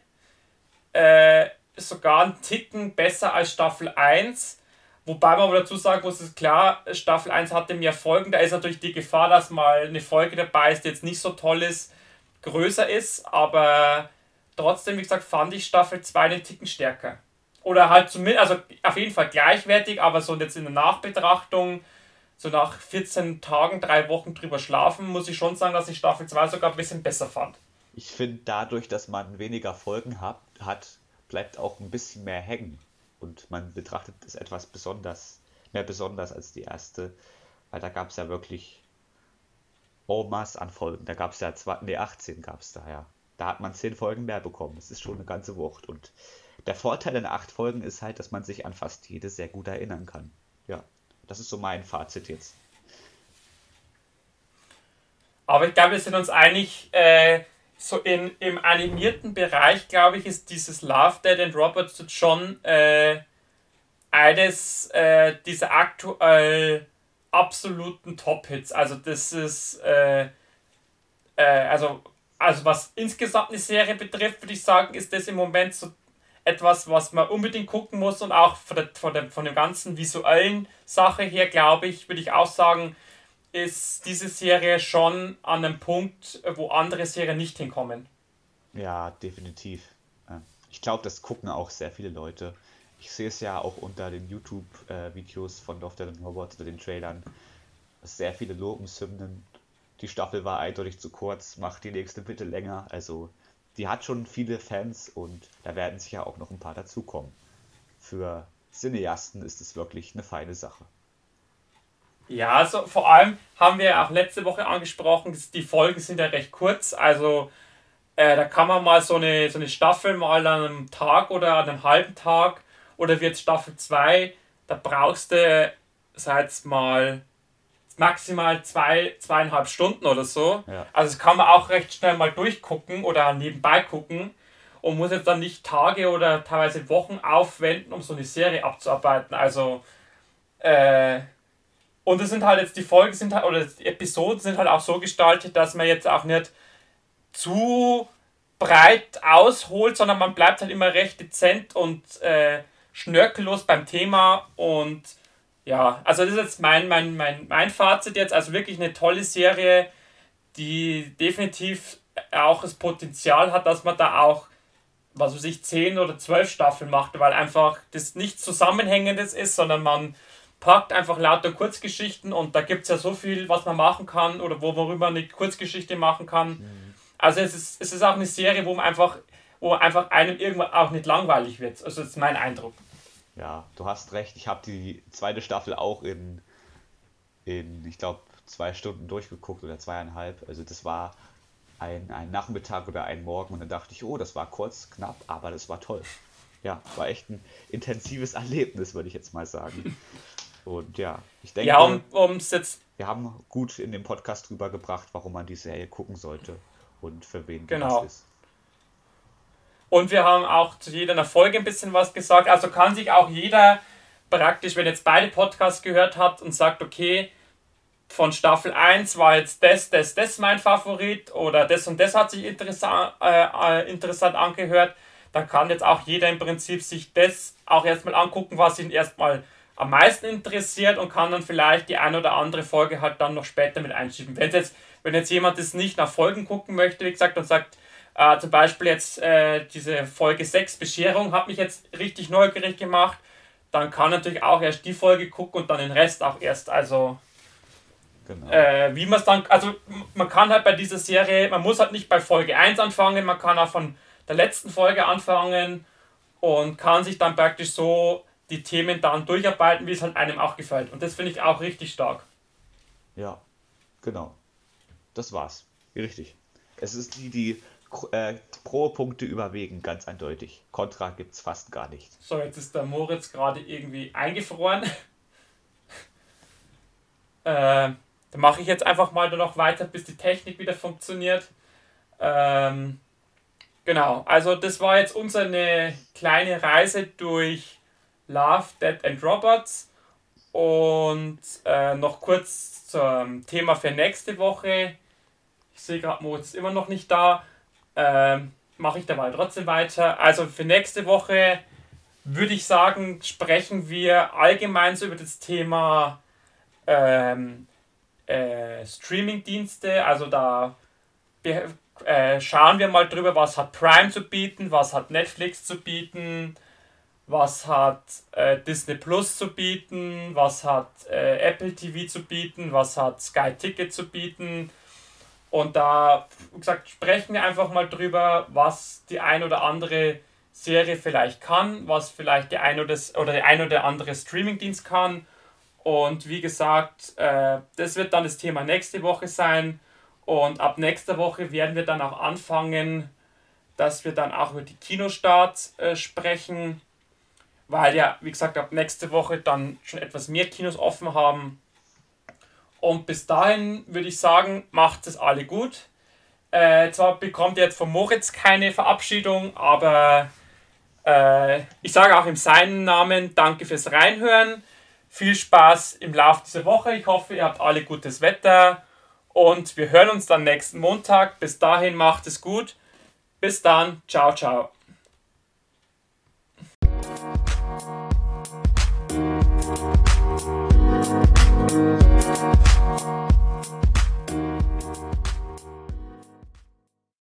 äh, sogar einen Ticken besser als Staffel 1. Wobei man aber dazu sagen muss, ist klar, Staffel 1 hatte mehr Folgen. Da ist natürlich die Gefahr, dass mal eine Folge dabei ist, die jetzt nicht so toll ist größer ist, aber trotzdem, wie gesagt, fand ich Staffel 2 einen Ticken stärker. Oder halt zumindest, also auf jeden Fall gleichwertig, aber so jetzt in der Nachbetrachtung, so nach 14 Tagen, drei Wochen drüber schlafen, muss ich schon sagen, dass ich Staffel 2 sogar ein bisschen besser fand. Ich finde, dadurch, dass man weniger Folgen hat, hat, bleibt auch ein bisschen mehr hängen. Und man betrachtet es etwas besonders, mehr besonders als die erste, weil da gab es ja wirklich en masse an Folgen. Da gab es ja zwei, nee, 18 gab es da, ja. Da hat man 10 Folgen mehr bekommen. Das ist schon eine ganze Wucht. Und der Vorteil in 8 Folgen ist halt, dass man sich an fast jede sehr gut erinnern kann. Ja, das ist so mein Fazit jetzt. Aber ich glaube, wir sind uns einig, äh, so in, im animierten Bereich, glaube ich, ist dieses Love, Dead and Robots schon äh, eines äh, dieser aktuell absoluten Top-Hits. Also das ist, äh, äh, also, also was insgesamt eine Serie betrifft, würde ich sagen, ist das im Moment so etwas, was man unbedingt gucken muss und auch von der, von der, von der ganzen visuellen Sache her, glaube ich, würde ich auch sagen, ist diese Serie schon an einem Punkt, wo andere Serien nicht hinkommen. Ja, definitiv. Ich glaube, das gucken auch sehr viele Leute. Ich sehe es ja auch unter den YouTube-Videos von Love Dead Robots oder den Trailern. Sehr viele Lobeshymnen. Die Staffel war eindeutig zu kurz, macht die nächste bitte länger. Also, die hat schon viele Fans und da werden sicher auch noch ein paar dazukommen. Für Cineasten ist es wirklich eine feine Sache. Ja, also vor allem haben wir auch letzte Woche angesprochen, die Folgen sind ja recht kurz, also äh, da kann man mal so eine, so eine Staffel mal an einem Tag oder an einem halben Tag oder wird Staffel 2, da brauchst du, sag mal, maximal zwei, zweieinhalb Stunden oder so. Ja. Also das kann man auch recht schnell mal durchgucken oder nebenbei gucken und muss jetzt dann nicht Tage oder teilweise Wochen aufwenden, um so eine Serie abzuarbeiten. Also äh, und es sind halt jetzt die Folgen sind halt, oder die Episoden sind halt auch so gestaltet, dass man jetzt auch nicht zu breit ausholt, sondern man bleibt halt immer recht dezent und äh, schnörkellos beim Thema und ja, also das ist jetzt mein, mein, mein, mein Fazit jetzt, also wirklich eine tolle Serie, die definitiv auch das Potenzial hat, dass man da auch, was weiß ich, 10 oder 12 Staffeln macht, weil einfach das nichts Zusammenhängendes ist, sondern man packt einfach lauter Kurzgeschichten und da gibt es ja so viel, was man machen kann oder wo, worüber man eine Kurzgeschichte machen kann. Mhm. Also es ist, es ist auch eine Serie, wo man einfach, wo einfach einem irgendwann auch nicht langweilig wird. Also das ist mein Eindruck. Ja, du hast recht. Ich habe die zweite Staffel auch in, in ich glaube, zwei Stunden durchgeguckt oder zweieinhalb. Also das war ein, ein Nachmittag oder ein Morgen und dann dachte ich, oh, das war kurz, knapp, aber das war toll. Ja, war echt ein intensives Erlebnis, würde ich jetzt mal sagen. Und ja, ich denke, ja, um, um's jetzt wir haben gut in dem Podcast drüber gebracht, warum man die Serie gucken sollte und für wen genau. das ist. Und wir haben auch zu jeder Folge ein bisschen was gesagt. Also kann sich auch jeder praktisch, wenn jetzt beide Podcasts gehört hat und sagt, okay, von Staffel 1 war jetzt das, das, das mein Favorit oder das und das hat sich interessant, äh, äh, interessant angehört, dann kann jetzt auch jeder im Prinzip sich das auch erstmal angucken, was ihn erstmal am meisten interessiert und kann dann vielleicht die eine oder andere Folge halt dann noch später mit einschieben. Wenn jetzt, wenn jetzt jemand das nicht nach Folgen gucken möchte, wie gesagt, und sagt, äh, zum Beispiel jetzt äh, diese Folge 6 Bescherung hat mich jetzt richtig neugierig gemacht, dann kann natürlich auch erst die Folge gucken und dann den Rest auch erst. Also genau. äh, wie man es dann, also man kann halt bei dieser Serie, man muss halt nicht bei Folge 1 anfangen, man kann auch von der letzten Folge anfangen und kann sich dann praktisch so die Themen dann durcharbeiten, wie es halt einem auch gefällt. Und das finde ich auch richtig stark. Ja, genau. Das war's. Richtig. Es ist die, die äh, Pro-Punkte überwiegen, ganz eindeutig. Contra gibt's fast gar nicht. So, jetzt ist der Moritz gerade irgendwie eingefroren. äh, dann mache ich jetzt einfach mal nur noch weiter, bis die Technik wieder funktioniert. Ähm, genau, also das war jetzt unsere kleine Reise durch Love, Dead and Robots. Und äh, noch kurz zum Thema für nächste Woche. Ich sehe gerade, Moritz ist immer noch nicht da. Ähm, Mache ich dabei trotzdem weiter. Also für nächste Woche würde ich sagen, sprechen wir allgemein so über das Thema ähm, äh, Streaming-Dienste. Also da äh, schauen wir mal drüber, was hat Prime zu bieten, was hat Netflix zu bieten, was hat äh, Disney Plus zu bieten, was hat äh, Apple TV zu bieten, was hat Sky Ticket zu bieten. Und da, wie gesagt, sprechen wir einfach mal drüber, was die ein oder andere Serie vielleicht kann, was vielleicht die ein oder, oder der ein oder andere Streamingdienst kann. Und wie gesagt, äh, das wird dann das Thema nächste Woche sein. Und ab nächster Woche werden wir dann auch anfangen, dass wir dann auch über die Kinostarts äh, sprechen, weil ja, wie gesagt, ab nächste Woche dann schon etwas mehr Kinos offen haben. Und bis dahin würde ich sagen, macht es alle gut. Äh, zwar bekommt ihr jetzt von Moritz keine Verabschiedung, aber äh, ich sage auch in seinem Namen danke fürs Reinhören. Viel Spaß im Laufe dieser Woche. Ich hoffe, ihr habt alle gutes Wetter und wir hören uns dann nächsten Montag. Bis dahin macht es gut. Bis dann. Ciao, ciao.